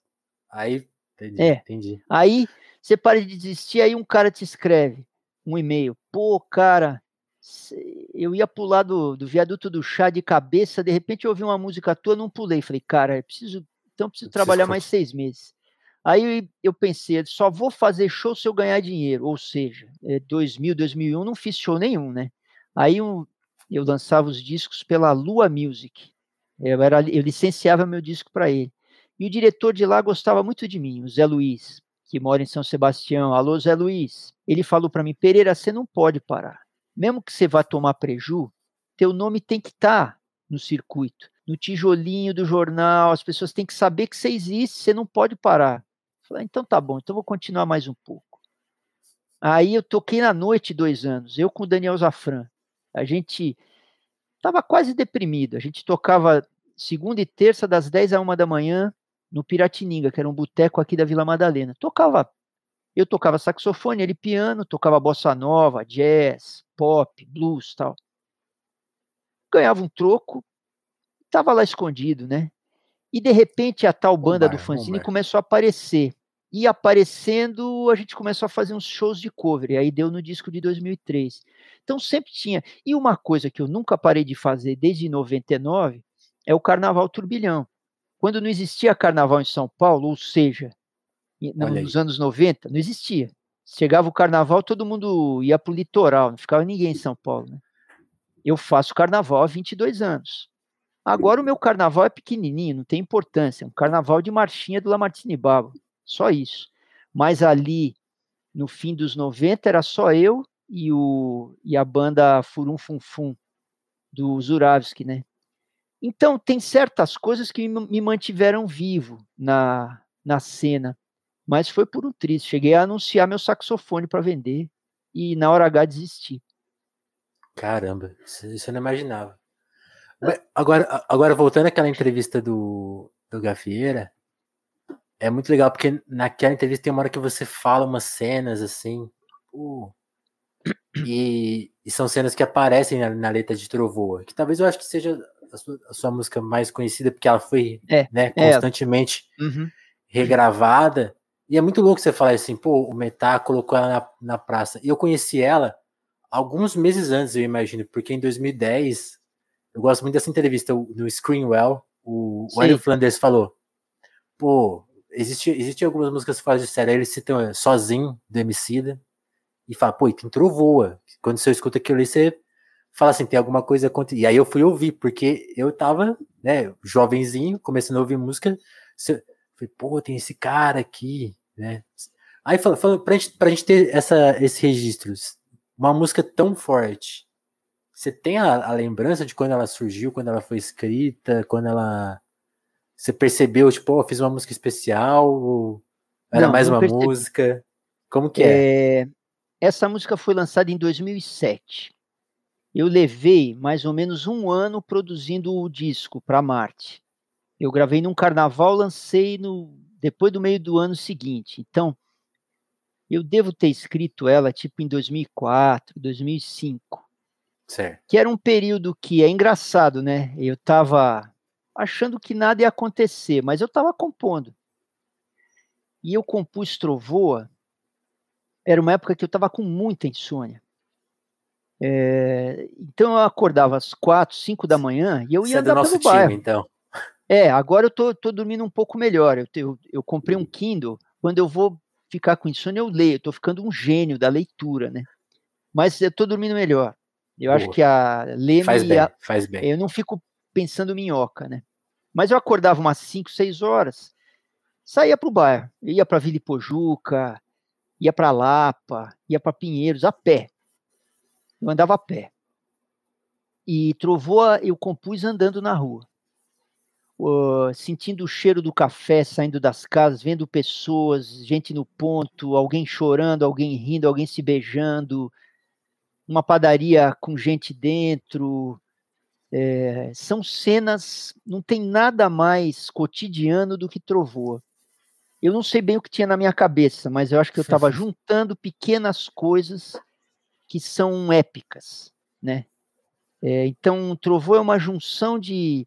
Aí, entendi, é, entendi. Aí você para de desistir, aí um cara te escreve um e-mail. Pô, cara, eu ia pular do, do viaduto do chá de cabeça, de repente eu ouvi uma música tua, não pulei. Falei, cara, eu preciso, então preciso eu trabalhar preciso... mais seis meses. Aí eu pensei, só vou fazer show se eu ganhar dinheiro. Ou seja, 2000, é, 2001 não fiz show nenhum, né? Aí um, eu lançava os discos pela Lua Music. Eu, era, eu licenciava meu disco para ele. E o diretor de lá gostava muito de mim, o Zé Luiz, que mora em São Sebastião. Alô, Zé Luiz. Ele falou para mim: Pereira, você não pode parar mesmo que você vá tomar preju, teu nome tem que estar tá no circuito, no tijolinho do jornal, as pessoas têm que saber que você existe, você não pode parar. falei, ah, então tá bom, então vou continuar mais um pouco. Aí eu toquei na noite dois anos, eu com o Daniel Zafran. A gente estava quase deprimido, a gente tocava segunda e terça das 10 a 1 da manhã no Piratininga, que era um boteco aqui da Vila Madalena. Tocava eu tocava saxofone, ele piano, tocava bossa nova, jazz, pop, blues, tal. Ganhava um troco, estava lá escondido, né? E de repente a tal banda do fanzine começou a aparecer. E aparecendo, a gente começou a fazer uns shows de cover, e aí deu no disco de 2003. Então sempre tinha. E uma coisa que eu nunca parei de fazer desde 99 é o Carnaval Turbilhão. Quando não existia carnaval em São Paulo, ou seja, nos anos 90, não existia. Chegava o carnaval, todo mundo ia para o litoral, não ficava ninguém em São Paulo. Né? Eu faço carnaval há 22 anos. Agora o meu carnaval é pequenininho, não tem importância. É um carnaval de marchinha do Lamartine Babo, só isso. Mas ali, no fim dos 90, era só eu e, o, e a banda Furum Fum Fum, do Zuravski, né? Então, tem certas coisas que me mantiveram vivo na, na cena. Mas foi por um triste. Cheguei a anunciar meu saxofone para vender e na hora H desisti. Caramba, isso eu não imaginava. Agora, agora voltando àquela entrevista do, do Gafieira, é muito legal porque naquela entrevista tem uma hora que você fala umas cenas assim, uh, e, e, são cenas que aparecem na, na, letra de Trovoa, que talvez eu acho que seja a sua, a sua música mais conhecida, porque ela foi é, né, é. constantemente é. uhum. regravada. E é muito louco você falar assim, pô, o Metá colocou ela na, na praça. E eu conheci ela alguns meses antes, eu imagino, porque em 2010, eu gosto muito dessa entrevista no Screenwell, o Wayne Flanders falou, pô, existe, existe algumas músicas fora de série, eles citam Sozinho, do Emicida, e fala, pô, tem trovoa. Quando você escuta aquilo ali, você fala assim, tem alguma coisa acontecendo. E aí eu fui ouvir, porque eu tava, né, jovenzinho, começando a ouvir música, você, falei, pô, tem esse cara aqui, né? Aí falando, falando pra, gente, pra gente ter essa, esses registros, uma música tão forte, você tem a, a, lembrança de quando ela surgiu, quando ela foi escrita, quando ela. Você percebeu, tipo, oh, fiz uma música especial? era não, mais uma percebi. música? Como que é? é? Essa música foi lançada em 2007. Eu levei mais ou menos um ano produzindo o disco para Marte. Eu gravei num carnaval, lancei no depois do meio do ano seguinte. Então, eu devo ter escrito ela tipo em 2004, 2005. Certo. Que era um período que é engraçado, né? Eu estava achando que nada ia acontecer, mas eu estava compondo. E eu compus Trovoa, era uma época que eu estava com muita insônia. É, então eu acordava às quatro, cinco da manhã e eu ia Você andar é do nosso pelo time, bairro. então. É, agora eu tô, tô dormindo um pouco melhor. Eu, eu, eu comprei um Kindle. Quando eu vou ficar com insônia, eu leio. Eu tô ficando um gênio da leitura, né? Mas eu tô dormindo melhor. Eu Boa. acho que a ler faz bem, a, faz bem. Eu não fico pensando minhoca, né? Mas eu acordava umas 5, 6 horas, saía para o bairro, ia para Vila Ipojuca, ia para Lapa, ia para Pinheiros a pé. Eu andava a pé. E Trovoa eu compus andando na rua. Uh, sentindo o cheiro do café saindo das casas, vendo pessoas, gente no ponto, alguém chorando, alguém rindo, alguém se beijando, uma padaria com gente dentro. É, são cenas, não tem nada mais cotidiano do que Trovoa. Eu não sei bem o que tinha na minha cabeça, mas eu acho que eu estava juntando pequenas coisas que são épicas, né? É, então, Trovoa é uma junção de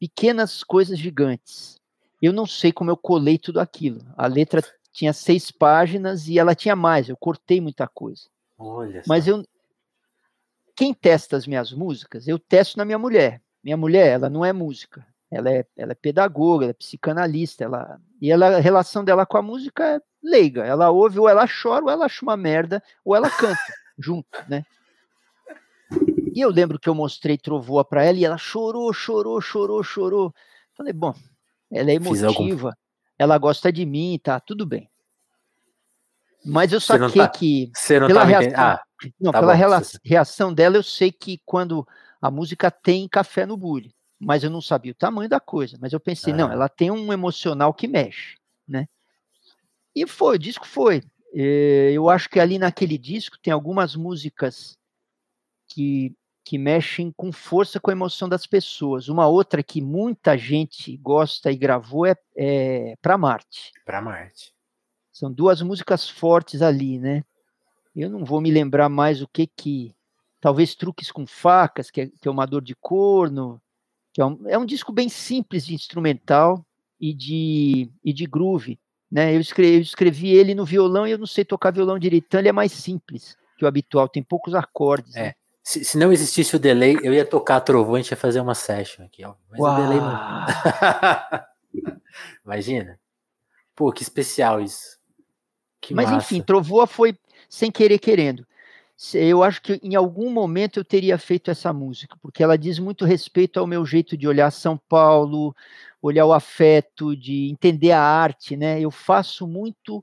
pequenas coisas gigantes. Eu não sei como eu colei tudo aquilo. A letra tinha seis páginas e ela tinha mais. Eu cortei muita coisa. Olha Mas eu, quem testa as minhas músicas, eu testo na minha mulher. Minha mulher, ela não é música, ela é, ela é pedagoga, ela é psicanalista, ela, e ela, a relação dela com a música é leiga. Ela ouve, ou ela chora, ou ela acha uma merda, ou ela canta junto, né? E eu lembro que eu mostrei Trovoa para ela e ela chorou, chorou, chorou, chorou. Falei, bom, ela é emotiva, algum... ela gosta de mim, tá tudo bem. Mas eu saquei tá, que pela tá reação, ah, não, tá pela bom, reação dela, eu sei que quando a música tem café no bule, mas eu não sabia o tamanho da coisa. Mas eu pensei, ah. não, ela tem um emocional que mexe, né? E foi, o disco foi. Eh, eu acho que ali naquele disco tem algumas músicas que, que mexem com força com a emoção das pessoas. Uma outra que muita gente gosta e gravou é, é Para Marte. Para Marte. São duas músicas fortes ali, né? Eu não vou me lembrar mais o que que. Talvez Truques com Facas, que é, que é uma dor de corno. Que é, um, é um disco bem simples de instrumental e de, e de groove. Né? Eu, escrevi, eu escrevi ele no violão e eu não sei tocar violão direito, então ele é mais simples que o habitual, tem poucos acordes. É. Né? Se, se, não existisse o delay, eu ia tocar gente ia fazer uma session aqui, ó. Mas Uau. o delay não. Imagina. Pô, que especial isso. Que Mas massa. enfim, Trovoa foi sem querer querendo. Eu acho que em algum momento eu teria feito essa música, porque ela diz muito respeito ao meu jeito de olhar São Paulo, olhar o afeto, de entender a arte, né? Eu faço muito,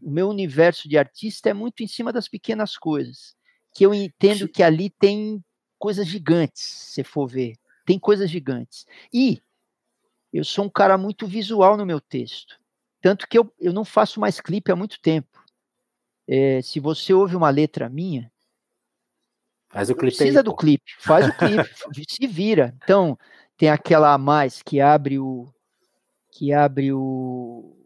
o meu universo de artista é muito em cima das pequenas coisas, que eu entendo que ali tem coisas gigantes, se for ver, tem coisas gigantes. E eu sou um cara muito visual no meu texto, tanto que eu, eu não faço mais clipe há muito tempo é, se você ouve uma letra minha, faz o clipe precisa aí, do clipe, faz o clipe, se vira. Então, tem aquela a mais que abre o que abre o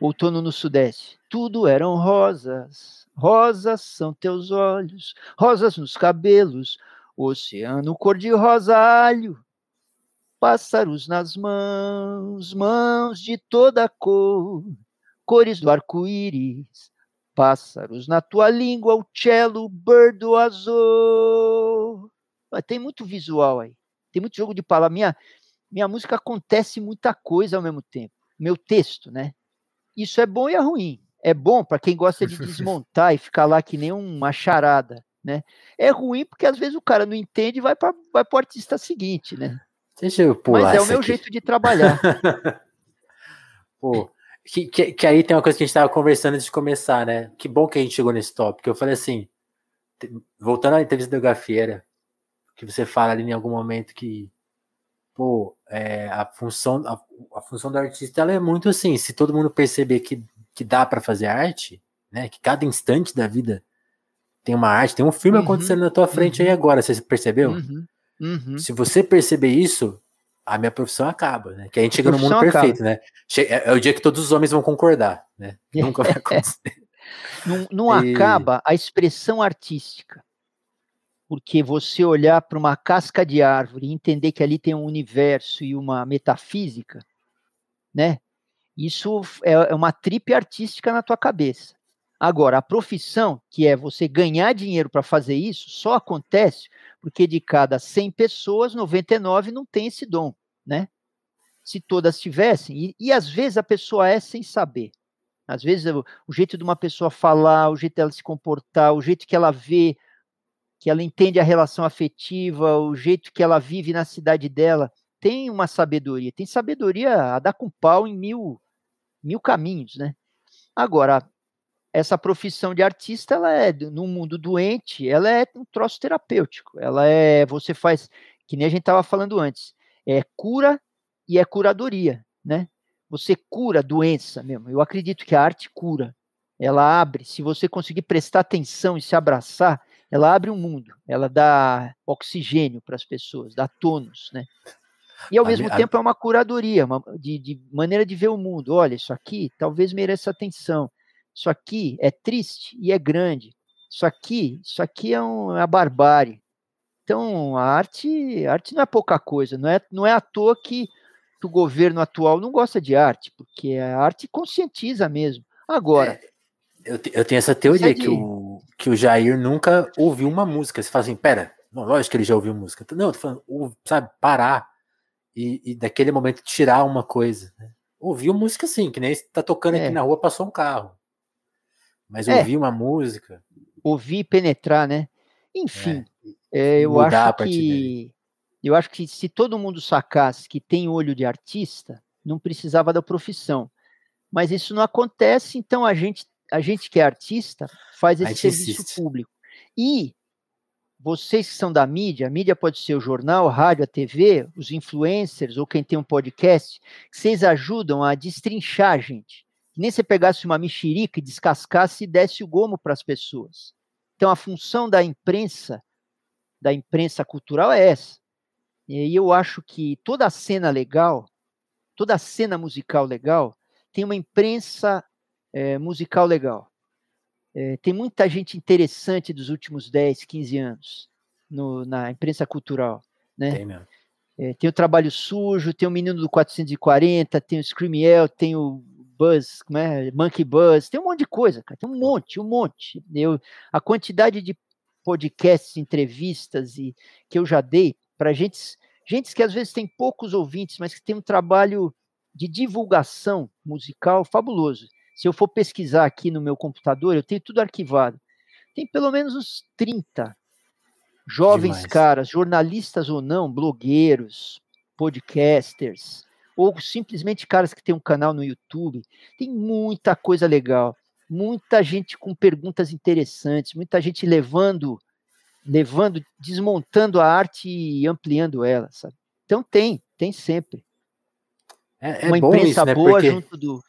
outono no sudeste. Tudo eram rosas, rosas são teus olhos, rosas nos cabelos, oceano cor de rosalho, pássaros nas mãos, mãos de toda cor, cores do arco-íris, pássaros na tua língua, o cello, bird azul. Tem muito visual aí, tem muito jogo de palavras. Minha, minha música acontece muita coisa ao mesmo tempo. Meu texto, né? Isso é bom e é ruim. é bom para quem gosta de desmontar e ficar lá que nem uma charada, né? É ruim porque às vezes o cara não entende e vai para o artista seguinte, né? Deixa eu pular Mas é o meu aqui. jeito de trabalhar. Pô, que, que, que, aí tem uma coisa que a gente estava conversando antes de começar, né? Que bom que a gente chegou nesse tópico. Eu falei assim, voltando à entrevista do Gafieira, que você fala ali em algum momento que pô, é, a função a, a, função do artista ela é muito assim, se todo mundo perceber que, que dá para fazer arte, né? Que cada instante da vida tem uma arte, tem um filme uhum, acontecendo na tua frente uhum, aí agora, você percebeu? Uhum, uhum, se você perceber isso, a minha profissão acaba, né? Que a gente a chega no mundo perfeito, acaba. né? É, é, o dia que todos os homens vão concordar, né? Nunca vai acontecer. não, não e... acaba a expressão artística porque você olhar para uma casca de árvore e entender que ali tem um universo e uma metafísica, né? Isso é, é uma tripe artística na tua cabeça. Agora, a profissão, que é você ganhar dinheiro para fazer isso, só acontece porque de cada 100 pessoas, 99 não tem esse dom, né? Se todas tivessem, e, e às vezes a pessoa é sem saber. Às vezes o, jeito de uma pessoa falar, o jeito dela se comportar, o jeito que ela vê que ela entende a relação afetiva, o jeito que ela vive na cidade dela, tem uma sabedoria, tem sabedoria a dar com pau em mil, mil caminhos, né? Agora, essa profissão de artista, ela é, no mundo doente, ela é um troço terapêutico, ela é, você faz, que nem a gente estava falando antes, é cura e é curadoria, né? Você cura doença mesmo, eu acredito que a arte cura, ela abre, se você conseguir prestar atenção e se abraçar, ela abre um mundo, ela dá oxigênio para as pessoas, dá tônus, né? E ao a mesmo tempo é uma curadoria, uma, de, de, maneira de ver o mundo. Olha, isso aqui talvez mereça atenção. Isso aqui é triste e é grande. Isso aqui, isso aqui é, um, é uma barbárie. Então, a arte, a arte não é pouca coisa. Não é, não é à toa que, que o governo atual não gosta de arte, porque a arte conscientiza mesmo. Agora, é, eu, eu tenho essa teoria é que o, que o Jair nunca ouviu uma música. Você fala assim, pera, não, lógico que ele já ouviu música. Não, eu tô falando, sabe, parar e, e daquele momento tirar uma coisa. Né? Ouviu música sim, que nem tá tocando é. aqui na rua, passou um carro. Mas é. ouvir uma música. Ouvir e penetrar, né? Enfim, é. eu acho que. Eu acho que se todo mundo sacasse que tem olho de artista, não precisava da profissão. Mas isso não acontece, então a gente a gente que é artista faz esse serviço público. E vocês que são da mídia, a mídia pode ser o jornal, a rádio, a TV, os influencers ou quem tem um podcast, vocês ajudam a destrinchar a gente. Que nem você pegasse uma mexerica e descascasse e desse o gomo para as pessoas. Então a função da imprensa, da imprensa cultural é essa. E eu acho que toda a cena legal, toda a cena musical legal, tem uma imprensa é, musical legal. É, tem muita gente interessante dos últimos 10, 15 anos no, na imprensa cultural. Né? Tem mesmo. É, tem o Trabalho Sujo, tem o Menino do 440, tem o Screamiel, tem o Buzz, como é? Monkey Buzz, tem um monte de coisa, cara, tem um monte, um monte. Eu, a quantidade de podcasts, entrevistas e que eu já dei para gente, gente que às vezes tem poucos ouvintes, mas que tem um trabalho de divulgação musical fabuloso. Se eu for pesquisar aqui no meu computador, eu tenho tudo arquivado. Tem pelo menos uns 30 jovens Demais. caras, jornalistas ou não, blogueiros, podcasters, ou simplesmente caras que têm um canal no YouTube. Tem muita coisa legal, muita gente com perguntas interessantes, muita gente levando, levando, desmontando a arte e ampliando ela, sabe? Então tem, tem sempre. É, é Uma imprensa isso, né? boa Porque... junto do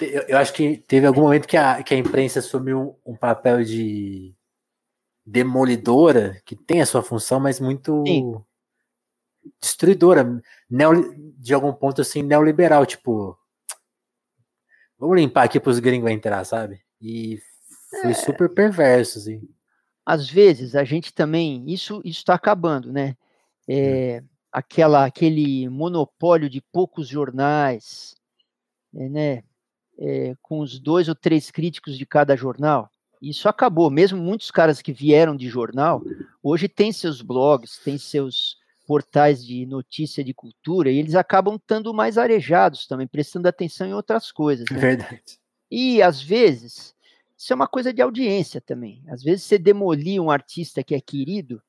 eu, acho que teve algum momento que a, que a imprensa assumiu um papel de demolidora, que tem a sua função, mas muito Sim. Destruidora, neo, de algum ponto assim, neoliberal, tipo, vamos limpar aqui para os gringos entrar, sabe? E foi é, super perverso, assim. Às vezes a gente também, isso está acabando, né? É, hum. aquela, aquele monopólio de poucos jornais, é, né? é, com os dois ou três críticos de cada jornal. Isso acabou. Mesmo muitos caras que vieram de jornal, hoje têm seus blogs, têm seus portais de notícia de cultura, e eles acabam estando mais arejados também, prestando atenção em outras coisas. Né? Verdade. E, às vezes, isso é uma coisa de audiência também. Às vezes, você demolir um artista que é querido,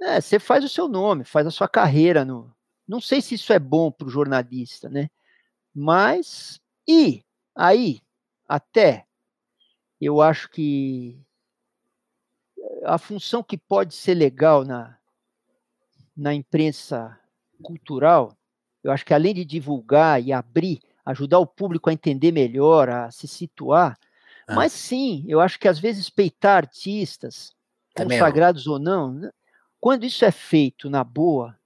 é, você faz o seu nome, faz a sua carreira. No... Não sei se isso é bom para o jornalista, né? Mas, e aí, até, eu acho que a função que pode ser legal na, na imprensa cultural, eu acho que além de divulgar e abrir, ajudar o público a entender melhor, a se situar, ah. mas sim, eu acho que às vezes peitar artistas, consagrados ou não, né, quando isso é feito na boa,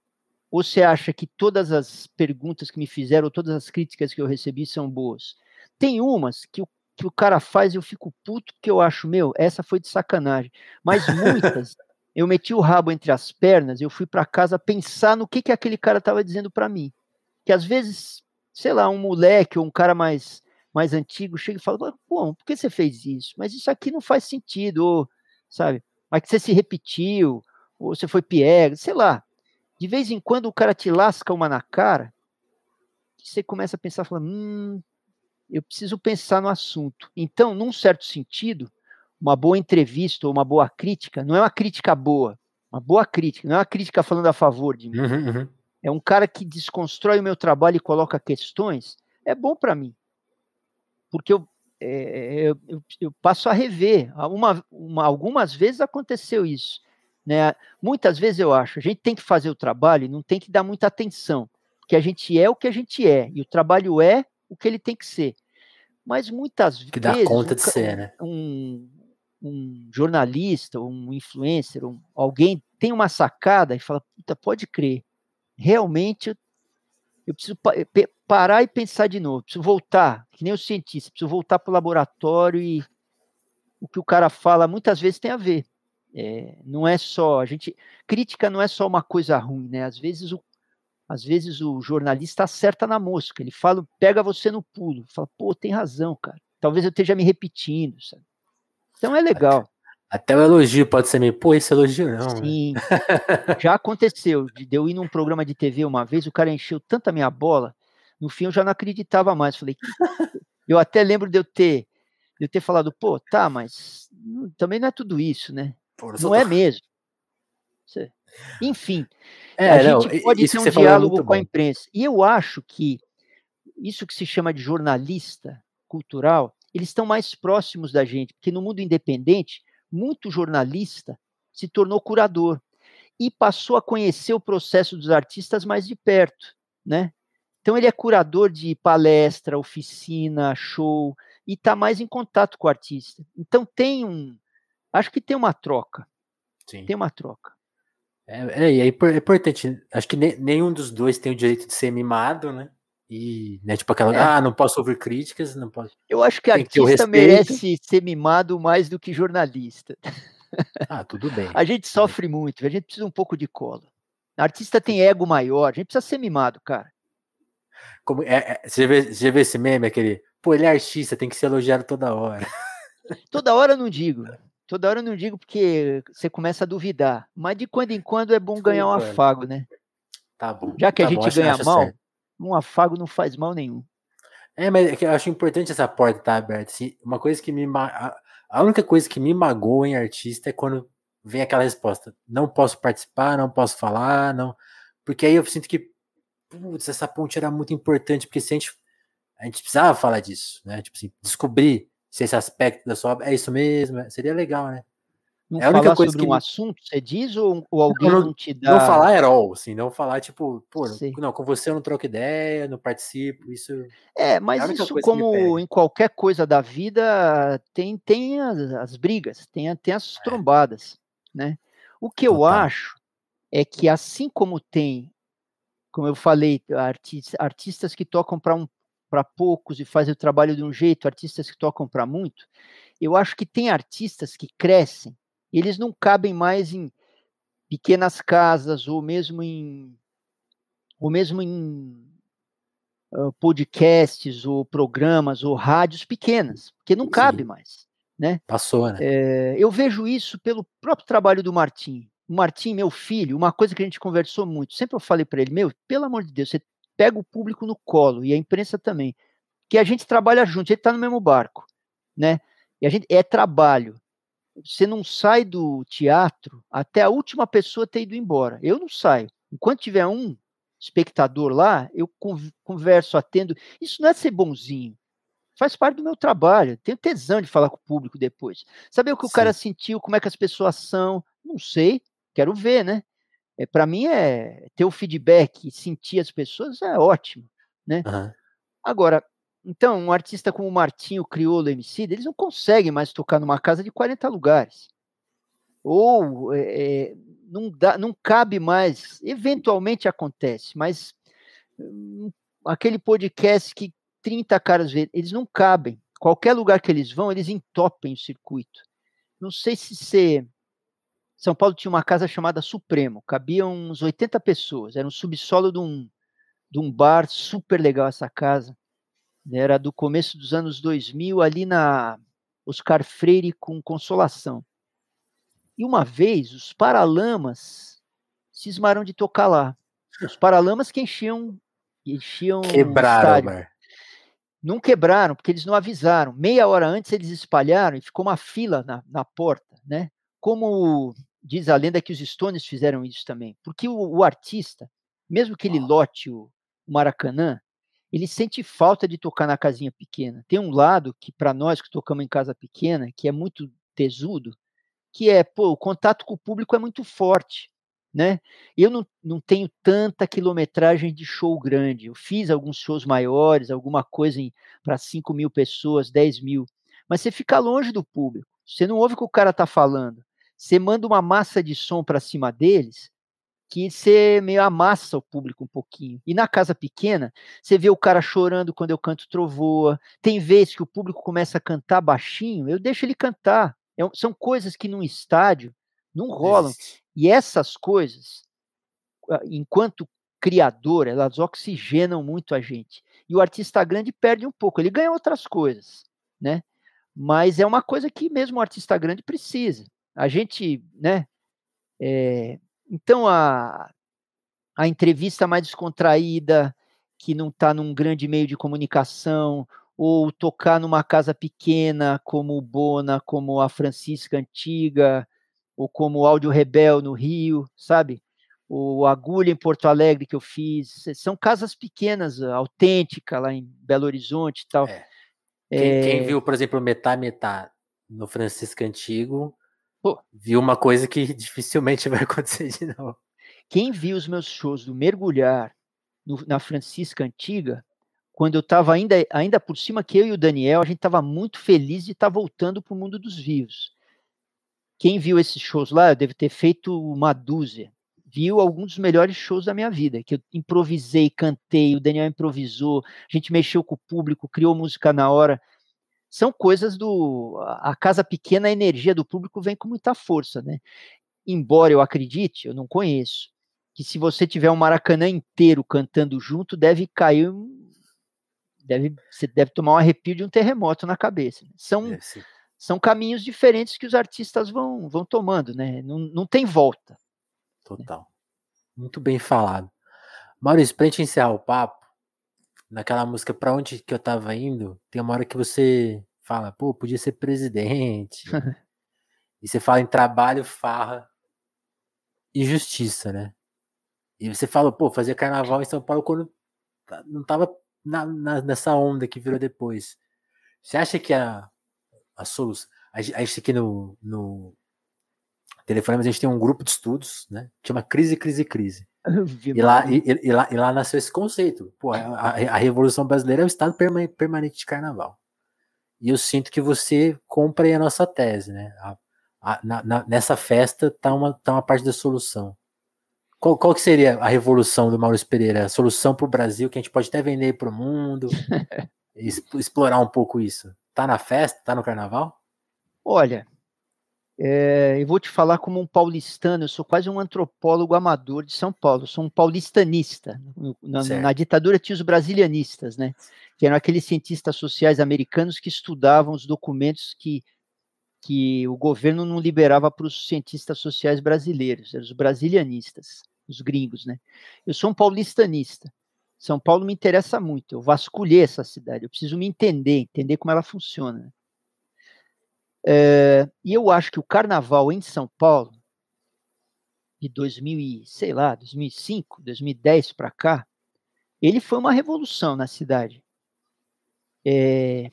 ou você acha que todas as perguntas que me fizeram, todas as críticas que eu recebi são boas? Tem umas que o que o cara faz, eu fico puto, porque eu acho, meu, essa foi de sacanagem. Mas muitas, eu meti o rabo entre as pernas, eu fui para casa pensar no que, que aquele cara estava dizendo para mim. Que às vezes, sei lá, um moleque ou um cara mais, mais antigo chega e fala, pô, por que você fez isso? Mas isso aqui não faz sentido, ou, sabe? Mas que você se repetiu, ou você foi piega, sei lá. De vez em quando o cara te lasca uma na cara, você começa a pensar, falando, hum, eu preciso pensar no assunto. Então, num certo sentido, uma boa entrevista ou uma boa crítica não é uma crítica boa, uma boa crítica, não é uma crítica falando a favor de mim. Uhum, uhum. É um cara que desconstrói o meu trabalho e coloca questões, é bom para mim. Porque eu, é, eu, eu, eu, passo a rever. Uma, uma, algumas vezes aconteceu isso. Né? Muitas vezes eu acho, a gente tem que fazer o trabalho e não tem que dar muita atenção, porque a gente é o que a gente é, e o trabalho é o que ele tem que ser. Mas muitas que vezes. Que dá conta um, de ser, né? Um, um jornalista, um influencer, um, alguém tem uma sacada e fala: puta, pode crer, realmente eu, eu preciso pa parar e pensar de novo, preciso voltar, que nem o cientista, preciso voltar para o laboratório e o que o cara fala muitas vezes tem a ver. É, não é só a gente crítica não é só uma coisa ruim, né? Às vezes o às vezes o jornalista acerta na mosca, ele fala, pega você no pulo, fala, pô, tem razão, cara. Talvez eu esteja me repetindo, sabe? Então é legal. Até o elogio pode ser meio, pô, esse elogio não. Né? Sim. Né? já aconteceu de eu ir num programa de TV uma vez, o cara encheu tanta minha bola, no fim eu já não acreditava mais. Falei, eu até lembro de eu ter, de eu ter falado, pô, tá, mas também não é tudo isso, né? Pô, não tô... é mesmo. Enfim, é, a não, gente pode ter um é diálogo é com a imprensa. E eu acho que isso que se chama de jornalista cultural, eles estão mais próximos da gente, porque no mundo independente, muito jornalista se tornou curador e passou a conhecer o processo dos artistas mais de perto, né? Então ele é curador de palestra, oficina, show e está mais em contato com o artista. Então tem um, acho que tem uma troca. Sim. Tem uma troca. É, é, é importante. Acho que ne, nenhum dos dois tem o direito de ser mimado, né? E, né, tipo aquela, é. ah, não posso ouvir críticas, não posso. Eu acho que tem artista que merece ser mimado mais do que jornalista. Ah, tudo bem. a gente sofre muito, a gente precisa um pouco de cola. Artista tem ego maior, a gente precisa ser mimado, cara. Como, é, é, você, já vê, você já vê esse meme, aquele, pô, ele é artista, tem que ser elogiado toda hora. toda hora eu não digo. Toda hora eu não digo porque você começa a duvidar, mas de quando em quando é bom ganhar um afago, né? Tá bom. Já que tá a gente bom, ganha mal, certo. Um afago não faz mal nenhum. É, mas é eu acho importante essa porta estar tá aberta. Assim, uma coisa que me. A única coisa que me magoa em artista é quando vem aquela resposta: não posso participar, não posso falar, não. Porque aí eu sinto que, putz, essa ponte era muito importante, porque se a gente. A gente precisava falar disso, né? Tipo assim, descobrir se esse aspecto da sua obra é isso mesmo, é, seria legal, né? Não é a única coisa sobre que... um assunto, você diz, ou, ou alguém não, não, te dá... Não falar at all, assim, não falar, tipo, pô, não, com você eu não troco ideia, não participo, isso... É, mas é isso, como em qualquer coisa da vida, tem, tem as, as brigas, tem, tem as é. trombadas, né? O que eu acho é que assim como tem, como eu falei, artistas, artistas que tocam para um para poucos e fazem o trabalho de um jeito, artistas que tocam para muito. Eu acho que tem artistas que crescem, e eles não cabem mais em pequenas casas ou mesmo em ou mesmo em uh, podcasts ou programas ou rádios pequenas, porque não Sim. cabe mais, né? Passou, né? É, eu vejo isso pelo próprio trabalho do Martim. O Martim, meu filho, uma coisa que a gente conversou muito, sempre eu falei para ele, meu, pelo amor de Deus, você pega o público no colo, e a imprensa também. Porque a gente trabalha junto, gente está no mesmo barco, né? E a gente é trabalho. Você não sai do teatro até a última pessoa ter ido embora. Eu não saio. Enquanto tiver um espectador lá, eu converso, atendo. Isso não é ser bonzinho. Faz parte do meu trabalho. Tenho tesão de falar com o público depois. Saber o que Sim. o cara sentiu, como é que as pessoas são. Não sei. Quero ver, né? É, Para mim é ter o feedback, sentir as pessoas é ótimo, né? Uhum. Agora, então, um artista como o Martinho Criolo MC, eles não conseguem mais tocar numa casa de 40 lugares. Ou é, não, dá, não cabe mais, eventualmente acontece, mas hum, aquele podcast que 30 caras vê, eles não cabem. Qualquer lugar que eles vão, eles entopem o circuito. Não sei se ser. São Paulo tinha uma casa chamada Supremo, cabiam uns 80 pessoas, era um subsolo de um, de um bar super legal essa casa. Era do começo dos anos 2000, ali na Oscar Freire com Consolação. E uma vez os Paralamas cismaram de tocar lá. Os Paralamas que enchiam. enchiam Quebraram, Não quebraram, porque eles não avisaram. Meia hora antes eles espalharam e ficou uma fila na, na porta, né? Como diz a lenda que os Stones fizeram isso também. Porque o, o artista, mesmo que ele lote o, o Maracanã, ele sente falta de tocar na casinha pequena. Tem um lado que, para nós que tocamos em casa pequena, que é muito tesudo, que é, pô, o contato com o público é muito forte, né? Eu não, não tenho tanta quilometragem de show grande. Eu fiz alguns shows maiores, alguma coisa para 5 mil pessoas, 10 mil, mas você fica longe do público. Você não ouve o que o cara está falando. Você manda uma massa de som para cima deles, que você meio amassa o público um pouquinho. E na casa pequena, você vê o cara chorando quando eu canto trovoa. Tem vezes que o público começa a cantar baixinho, eu deixo ele cantar. É, são coisas que num estádio não rolam. E essas coisas, ah, enquanto criador, elas oxigenam muito a gente. E o artista grande perde um pouco, ele ganha outras coisas, né? Mas é uma coisa que mesmo o artista grande precisa. A gente, né? É, então a, a entrevista mais descontraída, que não está num grande meio de comunicação, ou tocar numa casa pequena, como o Bona, como a Francisca Antiga, ou como o Áudio Rebel no Rio, sabe? O Agulha em Porto Alegre que eu fiz, são casas pequenas, autênticas lá em Belo Horizonte e tal. É. Quem, é... quem, viu, por exemplo, Metá Metá no Francisco Antigo, Pô. viu uma coisa que dificilmente vai acontecer de novo. Quem viu os meus shows do Mergulhar no, na Francisca Antiga, quando eu estava ainda, ainda por cima, que eu e o Daniel, a gente estava muito feliz de estar tá voltando para o mundo dos vivos. Quem viu esses shows lá, eu devo ter feito uma dúzia, viu alguns dos melhores shows da minha vida, que eu improvisei, cantei, o Daniel improvisou, a gente mexeu com o público, criou música na hora. São coisas do. A casa pequena, a energia do público vem com muita força, né? Embora eu acredite, eu não conheço, que se você tiver um Maracanã inteiro cantando junto, deve cair deve, você deve tomar um arrepio de um terremoto na cabeça. São, é, são caminhos diferentes que os artistas vão, vão tomando, né? Não, não tem volta. Total. Muito bem falado. Maurício, pra gente encerrar o papo, naquela música Pra Onde Que Eu Tava Indo, tem uma hora que você fala, pô, podia ser presidente. e você fala em trabalho, farra e justiça, né? E você fala, pô, fazer carnaval em São Paulo quando não tava na, na, nessa onda que virou depois. Você acha que a, a solução. A, gente aqui no, no telefone, a gente tem um grupo de estudos, né? Que chama Crise, Crise, Crise. E lá, e, e, lá, e lá nasceu esse conceito. Pô, a, a Revolução Brasileira é o estado permanente de carnaval. E eu sinto que você compra aí a nossa tese, né? A, a, na, nessa festa tá uma, tá uma parte da solução. Qual, qual que seria a revolução do Maurício Pereira? A solução para o Brasil que a gente pode até vender para o mundo? explorar um pouco isso. Tá na festa? Tá no carnaval? Olha, é, eu vou te falar como um paulistano, eu sou quase um antropólogo amador de São Paulo, sou um paulistanista. Na, na, ditadura tinha os brasilianistas, né? Que eram aqueles cientistas sociais americanos que estudavam os documentos que, que o governo não liberava para os cientistas sociais brasileiros, eram os brasilianistas os gringos, né? Eu sou um paulistanista. São Paulo me interessa muito. Eu vasculhei essa cidade. Eu preciso me entender, entender como ela funciona. É, e eu acho que o carnaval em São Paulo, de 2000 sei lá, 2005, 2010 para cá, ele foi uma revolução na cidade. É,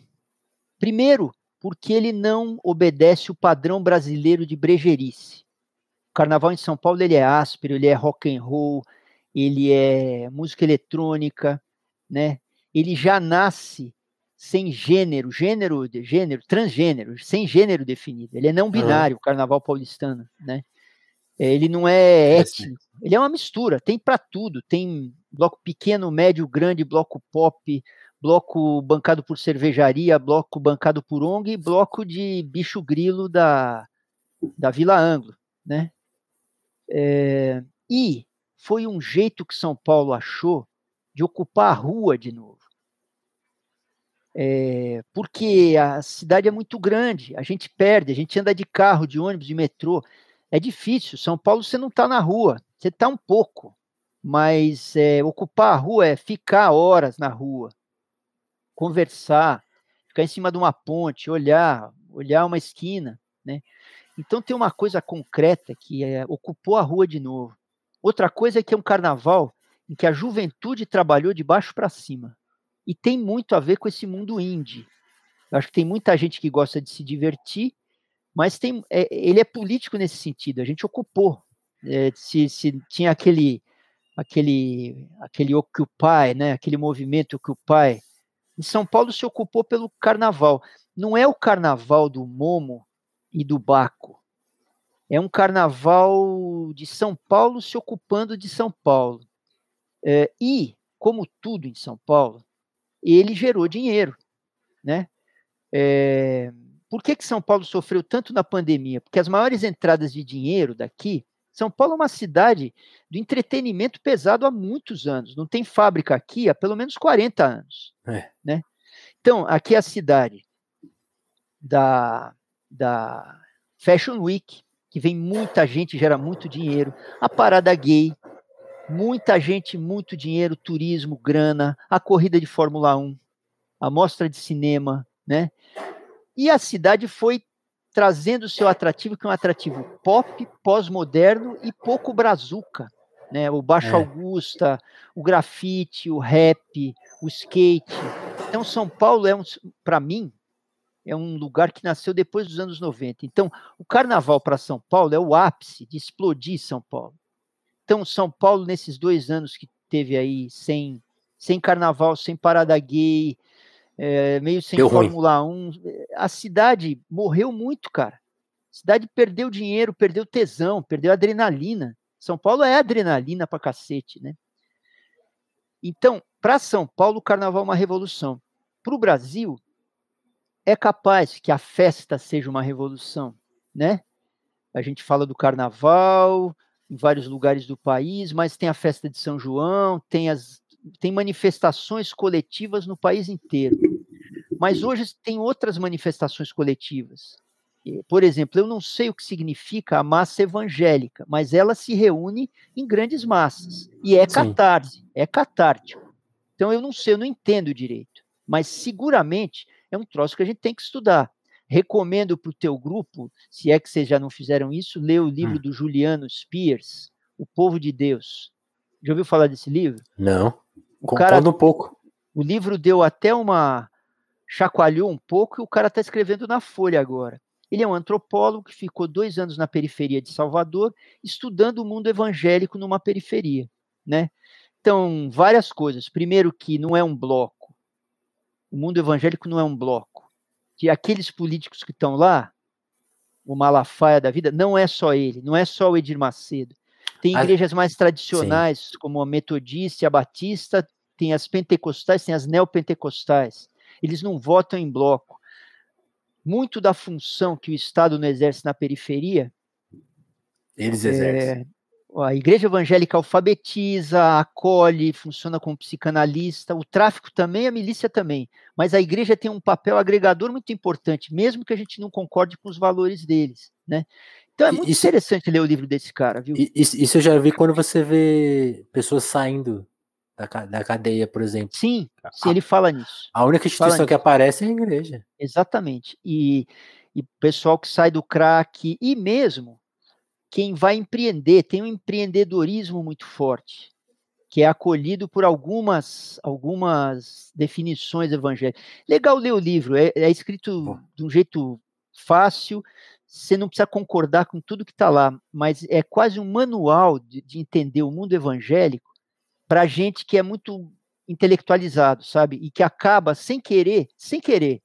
primeiro, porque ele não obedece o padrão brasileiro de brejerice. O carnaval em São Paulo ele é áspero, ele é rock and roll, ele é música eletrônica, né? Ele já nasce sem gênero, gênero, gênero, transgênero, sem gênero definido. Ele é não binário, o carnaval paulistano, né? É, ele não é, é étnico, ele é uma mistura, tem para tudo, tem bloco pequeno, médio, grande, bloco pop, bloco bancado por cervejaria, bloco bancado por ONG, bloco de bicho grilo da, da Vila Anglo, né? É, e foi um jeito que São Paulo achou de ocupar a rua de novo. É, porque a cidade é muito grande, a gente perde, a gente anda de carro, de ônibus, de metrô, é difícil. São Paulo você não está na rua, você está um pouco, mas é, ocupar a rua é ficar horas na rua, conversar, ficar em cima de uma ponte, olhar, olhar uma esquina, né? Então tem uma coisa concreta que é, ocupou a rua de novo. Outra coisa é que é um carnaval em que a juventude trabalhou de baixo para cima. E tem muito a ver com esse mundo indie. Eu acho que tem muita gente que gosta de se divertir, mas tem, é, ele é político nesse sentido. A gente ocupou. É, se, se tinha aquele aquele aquele Occupy, né? Aquele movimento Occupy. Em São Paulo se ocupou pelo carnaval. Não é o carnaval do Momo e do Baco. É um carnaval de São Paulo se ocupando de São Paulo. É, e, como tudo em São Paulo, ele gerou dinheiro, né? É, por que, que São Paulo sofreu tanto na pandemia? Porque as maiores entradas de dinheiro daqui, São Paulo é uma cidade do entretenimento pesado há muitos anos. Não tem fábrica aqui há pelo menos 40 anos. É. Né? Então, aqui é a cidade da, da Fashion Week, que vem muita gente, gera muito dinheiro. A parada gay, muita gente, muito dinheiro, turismo, grana, a corrida de Fórmula 1, a mostra de cinema, né? E a cidade foi trazendo o seu atrativo, que é um atrativo pop, pós-moderno e pouco brazuca. Né? O Baixo é. Augusta, o grafite, o rap, o skate. Então, São Paulo é um, para mim, é um lugar que nasceu depois dos anos 90. Então, o carnaval para São Paulo é o ápice de explodir São Paulo. Então, São Paulo, nesses dois anos que teve aí sem, sem carnaval, sem parada gay, é, meio sem Deu Fórmula ruim. 1. A cidade morreu muito, cara. A cidade perdeu dinheiro, perdeu tesão, perdeu adrenalina. São Paulo é adrenalina pra cacete, né? Então, para São Paulo, o carnaval é uma revolução. Para o Brasil, é capaz que a festa seja uma revolução, né? A gente fala do carnaval em vários lugares do país, mas tem a festa de São João, tem as tem manifestações coletivas no país inteiro. Mas hoje tem outras manifestações coletivas. Por exemplo, eu não sei o que significa a massa evangélica, mas ela se reúne em grandes massas. E é catarse, é catártico. Então eu não sei, eu não entendo direito. Mas seguramente é um troço que a gente tem que estudar. Recomendo para o teu grupo, se é que vocês já não fizeram isso, ler o livro hum. do Juliano Spears, O Povo de Deus. Já ouviu falar desse livro? Não. O cara, um pouco. O livro deu até uma. chacoalhou um pouco e o cara está escrevendo na Folha agora. Ele é um antropólogo que ficou dois anos na periferia de Salvador, estudando o mundo evangélico numa periferia. Né? Então, várias coisas. Primeiro, que não é um bloco. O mundo evangélico não é um bloco. Que aqueles políticos que estão lá, o Malafaia da vida, não é só ele, não é só o Edir Macedo. Tem igrejas mais tradicionais, Sim. como a Metodista e a Batista, tem as pentecostais, tem as neopentecostais. Eles não votam em bloco. Muito da função que o Estado não exerce na periferia. Eles exercem. É, a igreja evangélica alfabetiza, acolhe, funciona como psicanalista, o tráfico também, a milícia também. Mas a igreja tem um papel agregador muito importante, mesmo que a gente não concorde com os valores deles. Né? Então é muito isso, interessante ler o livro desse cara, viu? Isso, isso eu já vi quando você vê pessoas saindo da, da cadeia, por exemplo. Sim, sim, ele fala nisso. A única instituição que aparece é a igreja. Exatamente. E, e pessoal que sai do crack, e mesmo quem vai empreender, tem um empreendedorismo muito forte, que é acolhido por algumas, algumas definições evangélicas. Legal ler o livro, é, é escrito de um jeito fácil, você não precisa concordar com tudo que está lá, mas é quase um manual de, de entender o mundo evangélico para gente que é muito intelectualizado, sabe? E que acaba sem querer, sem querer,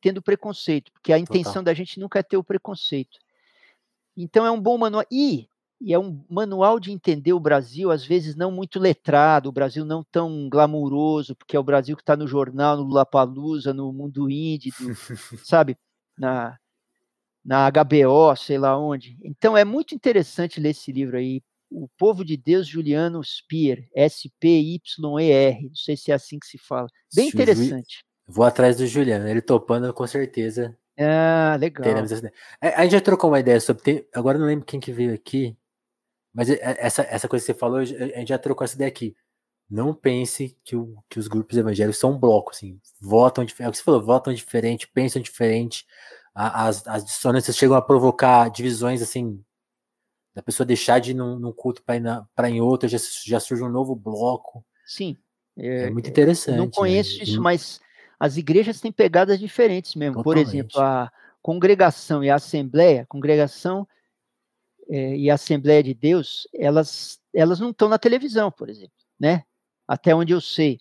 tendo preconceito, porque a intenção Total. da gente nunca é ter o preconceito. Então é um bom manual. E, e é um manual de entender o Brasil, às vezes não muito letrado, o Brasil não tão glamuroso, porque é o Brasil que está no jornal, no Lulapalusa, no Mundo Indie, do, sabe? Na, na HBO, sei lá onde. Então é muito interessante ler esse livro aí. O Povo de Deus, Juliano Spier, S-P-Y-E-R. Não sei se é assim que se fala. Bem interessante. Vou atrás do Juliano, ele topando com certeza ah, legal. É, a gente já trocou uma ideia sobre. Agora não lembro quem que veio aqui, mas é, essa, essa coisa que você falou, a gente já trocou essa ideia aqui. Não pense que, o, que os grupos evangélicos são um bloco, assim, votam diferente. É o que você falou, votam diferente, pensam diferente. As, as dissonâncias chegam a provocar divisões, assim, da pessoa deixar de ir num, num culto para ir em outro, já, já surge um novo bloco. Sim. É, é muito interessante. Não conheço né? isso, mas as igrejas têm pegadas diferentes mesmo. Totalmente. Por exemplo, a congregação e a assembleia, congregação é, e a Assembleia de Deus, elas, elas não estão na televisão, por exemplo, né? Até onde eu sei.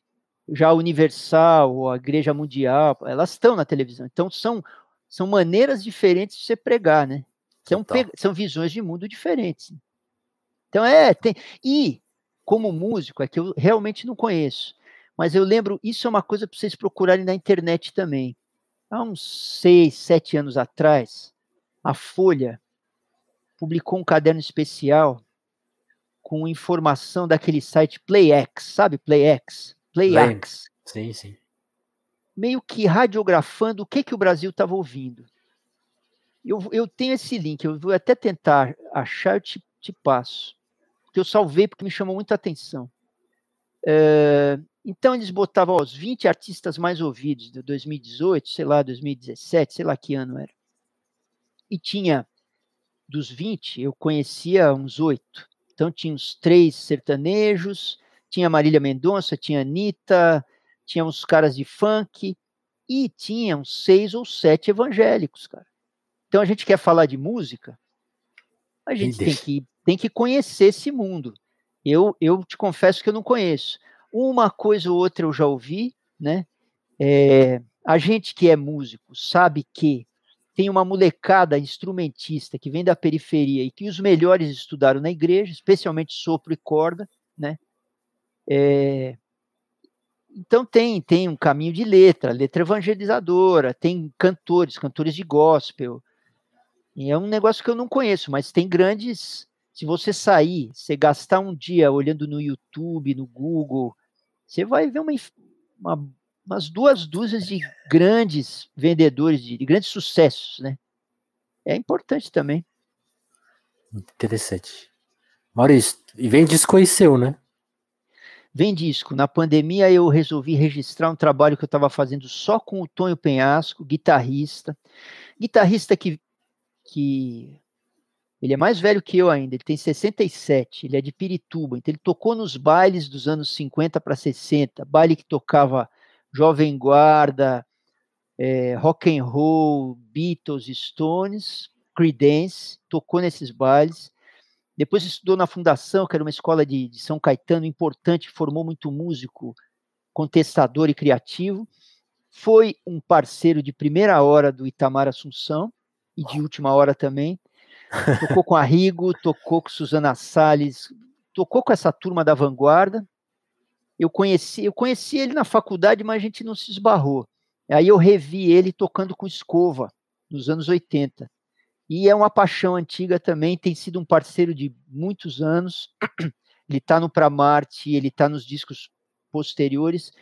Já a Universal ou a Igreja Mundial, elas estão na televisão. Então são, são maneiras diferentes de você pregar, né? São, são visões de mundo diferentes. Então é, tem, e como músico, é que eu realmente não conheço. Mas eu lembro, isso é uma coisa para vocês procurarem na internet também. Há uns seis, sete anos atrás, a Folha publicou um caderno especial com informação daquele site PlayX, sabe PlayX? PlayX. Sim, sim. Meio que radiografando o que, que o Brasil estava ouvindo. Eu, eu tenho esse link, eu vou até tentar achar, e te, te passo. Que eu salvei porque me chamou muita atenção. É, então eles botavam os 20 artistas mais ouvidos de 2018, sei lá, 2017, sei lá que ano era. E tinha dos 20, eu conhecia uns oito. Então tinha uns três sertanejos, tinha Marília Mendonça, tinha Anitta, tinha uns caras de funk e tinha uns seis ou sete evangélicos, cara. Então a gente quer falar de música, a gente tem que, tem que conhecer esse mundo. Eu, eu te confesso que eu não conheço. Uma coisa ou outra eu já ouvi, né? É, a gente que é músico sabe que tem uma molecada instrumentista que vem da periferia e que os melhores estudaram na igreja, especialmente sopro e corda, né? É, então tem tem um caminho de letra, letra evangelizadora, tem cantores, cantores de gospel. E é um negócio que eu não conheço, mas tem grandes. Se você sair, você gastar um dia olhando no YouTube, no Google, você vai ver uma, uma, umas duas dúzias de grandes vendedores, de, de grandes sucessos, né? É importante também. Interessante. Maurício, e vem disco aí seu, né? Vem disco. Na pandemia eu resolvi registrar um trabalho que eu estava fazendo só com o Tonho Penhasco, guitarrista. Guitarrista que, que ele é mais velho que eu ainda, ele tem 67, ele é de Pirituba, então ele tocou nos bailes dos anos 50 para 60, baile que tocava Jovem Guarda, é, rock and roll, Beatles, Stones, Creedence, tocou nesses bailes. Depois estudou na Fundação, que era uma escola de, de São Caetano importante, formou muito músico, contestador e criativo. Foi um parceiro de primeira hora do Itamar Assunção e de última hora também tocou com a Rigo, tocou com Suzana Salles, tocou com essa turma da vanguarda. Eu conheci, eu conheci ele na faculdade, mas a gente não se esbarrou. Aí eu revi ele tocando com escova nos anos 80. E é uma paixão antiga também, tem sido um parceiro de muitos anos. Ele está no Pra Marte, ele está nos discos posteriores.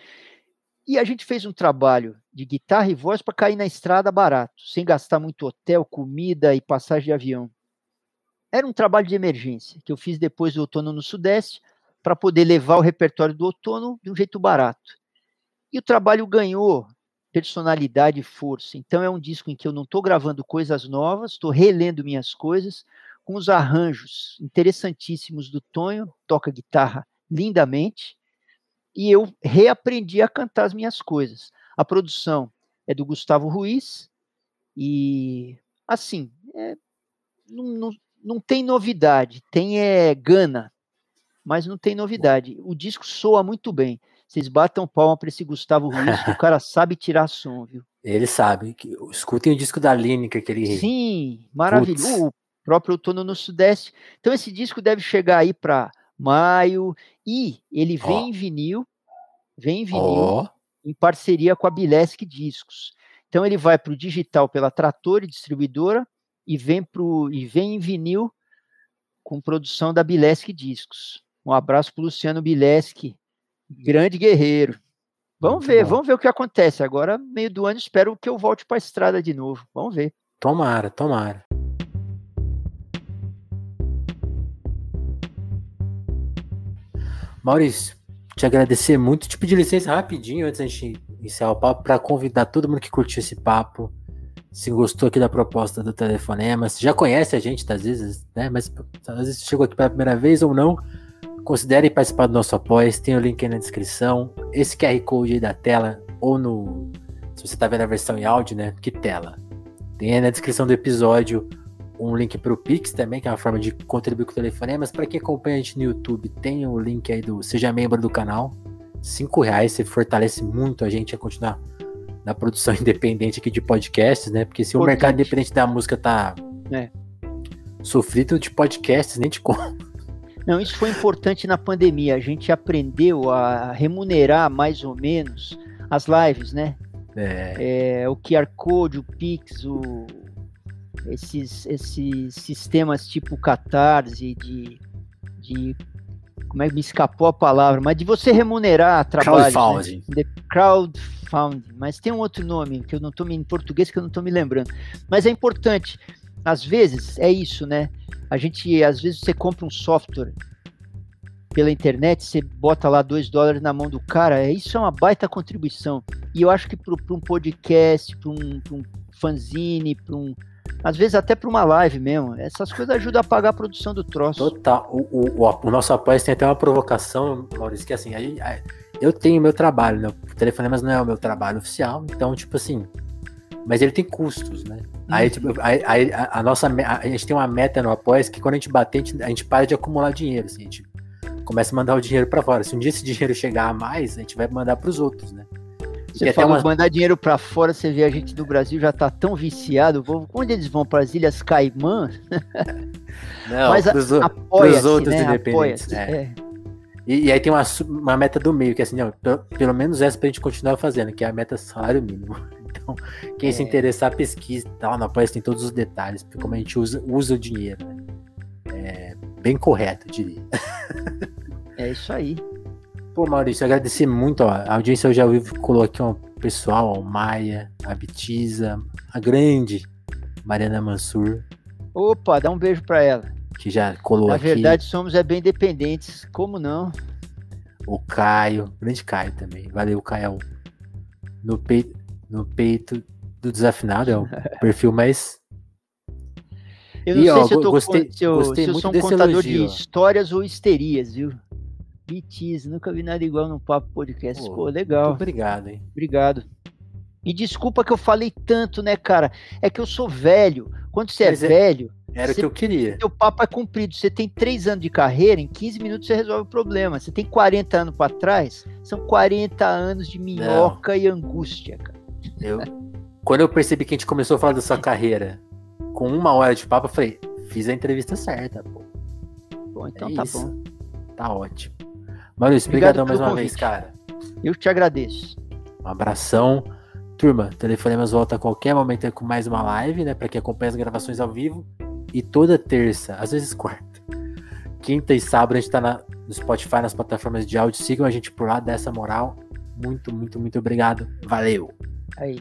E a gente fez um trabalho de guitarra e voz para cair na estrada barato, sem gastar muito hotel, comida e passagem de avião. Era um trabalho de emergência que eu fiz depois do outono no Sudeste. para poder levar o repertório do outono de um jeito barato. E o trabalho ganhou personalidade e força. Então é um disco em que eu não estou gravando coisas novas, estou relendo minhas coisas, com os arranjos interessantíssimos do Tonho, toca guitarra lindamente, e eu reaprendi a cantar as minhas coisas. A produção é do Gustavo Ruiz, e assim, é, não, não, não tem novidade, tem é, gana, mas não tem novidade. O disco soa muito bem. Vocês batam palma para esse Gustavo Ruiz, que o cara sabe tirar som, viu? Ele sabe. Escutem o disco da Lineker que ele. Sim, maravilhoso. O próprio Outono no Sudeste. Então, esse disco deve chegar aí para maio. E ele vem oh. em vinil, vem em vinil, oh. em parceria com a Bilesc Discos. Então, ele vai para o digital pela Trator Distribuidora e vem, pro, e vem em vinil com produção da Bilesc Discos. Um abraço para Luciano Bilesc, grande guerreiro. Vamos ver, vamos ver o que acontece. Agora, meio do ano, espero que eu volte para a estrada de novo. Vamos ver. Tomara, tomara. Maurício, te agradecer muito. Te pedir licença rapidinho antes da gente iniciar o papo para convidar todo mundo que curtiu esse papo. Se gostou aqui da proposta do telefonema, se já conhece a gente, tá, às vezes, né? Mas às vezes chegou aqui pela primeira vez ou não Considere participar do nosso apoio, tem o link aí na descrição. Esse QR Code aí da tela, ou no. Se você está vendo a versão em áudio, né? Que tela? Tem aí na descrição do episódio um link para o Pix também, que é uma forma de contribuir com o telefone. Mas para quem acompanha a gente no YouTube, tem o link aí do Seja Membro do canal. Cinco reais, você fortalece muito a gente a continuar na produção independente aqui de podcasts, né? Porque se Importante. o mercado independente da música tá é. sofrido de podcasts, nem te conto. Não, isso foi importante na pandemia. A gente aprendeu a remunerar mais ou menos as lives, né? É. É, o QR Code, o Pix, o, esses, esses sistemas tipo Catarse, de, de. Como é que me escapou a palavra? Mas de você remunerar trabalho. Crowdfunding. Né? Crowdfunding. Mas tem um outro nome que eu não estou em português que eu não estou me lembrando. Mas é importante. Às vezes é isso, né? A gente, às vezes, você compra um software pela internet, você bota lá dois dólares na mão do cara, é, isso é uma baita contribuição. E eu acho que para um podcast, para um, um fanzine, para um. Às vezes até para uma live mesmo. Essas coisas ajudam a pagar a produção do troço. Total. O, o, o, o nosso apoio tem até uma provocação, Maurício, que assim, a a, eu tenho meu trabalho, né? O telefonemas não é o meu trabalho oficial, então, tipo assim. Mas ele tem custos, né? Aí, tipo, aí, a, a, nossa, a, gente tem uma meta no Apoia que quando a gente bater, a gente, a gente para de acumular dinheiro, assim, a gente começa a mandar o dinheiro para fora. Se um dia esse dinheiro chegar a mais, a gente vai mandar para os outros, né? Você falou uma... mandar dinheiro para fora, você vê a gente do Brasil já tá tão viciado. Onde eles vão? Para as Ilhas Caimã? Não, Mas pros, a, pros outros né? independentes. Né? É. E, e, aí tem uma, uma meta do meio, que é assim, não, pelo, menos essa pra gente continuar fazendo, que é a meta salário mínimo. Então, quem é. se interessar, pesquisa e tal. Na Apoia tem todos os detalhes, como a gente usa, usa o dinheiro. Né? É bem correto, eu diria. É isso aí. Pô, Maurício, agradecer muito. Ó, a audiência eu já ouvi, colou aqui um pessoal, o Maia, a Bitiza, a grande Mariana Mansur. Opa, dá um beijo pra ela. Que já colou Na aqui. Na verdade, somos é bem dependentes, como não? O Caio, grande Caio também. Valeu, Caio. No peito, no peito do desafinado, é o perfil mais. Eu não e, sei ó, se eu, tô, gostei, se eu, se eu sou um contador elogio, de histórias ou histerias, viu? Bitiz, nunca vi nada igual no Papo Podcast. Pô, Pô legal. Muito obrigado, hein? Obrigado. E desculpa que eu falei tanto, né, cara? É que eu sou velho. Quando você é é velho. Era o que eu queria. Seu papo é cumprido. Você tem três anos de carreira, em 15 minutos você resolve o problema. Você tem 40 anos para trás, são 40 anos de minhoca Não. e angústia, cara. Eu, quando eu percebi que a gente começou a falar da sua carreira com uma hora de papo, eu falei, fiz a entrevista certa, pô. Bom, então é tá isso. bom. Tá ótimo. Maurício, obrigado mais uma convite. vez, cara. Eu te agradeço. Um abração. Turma, Telefonemas volta a qualquer momento com mais uma live, né? Para quem acompanha as gravações ao vivo. E toda terça, às vezes quarta, quinta e sábado a gente tá na, no Spotify, nas plataformas de áudio. Sigam a gente por lá, dessa moral. Muito, muito, muito obrigado. Valeu! Aí.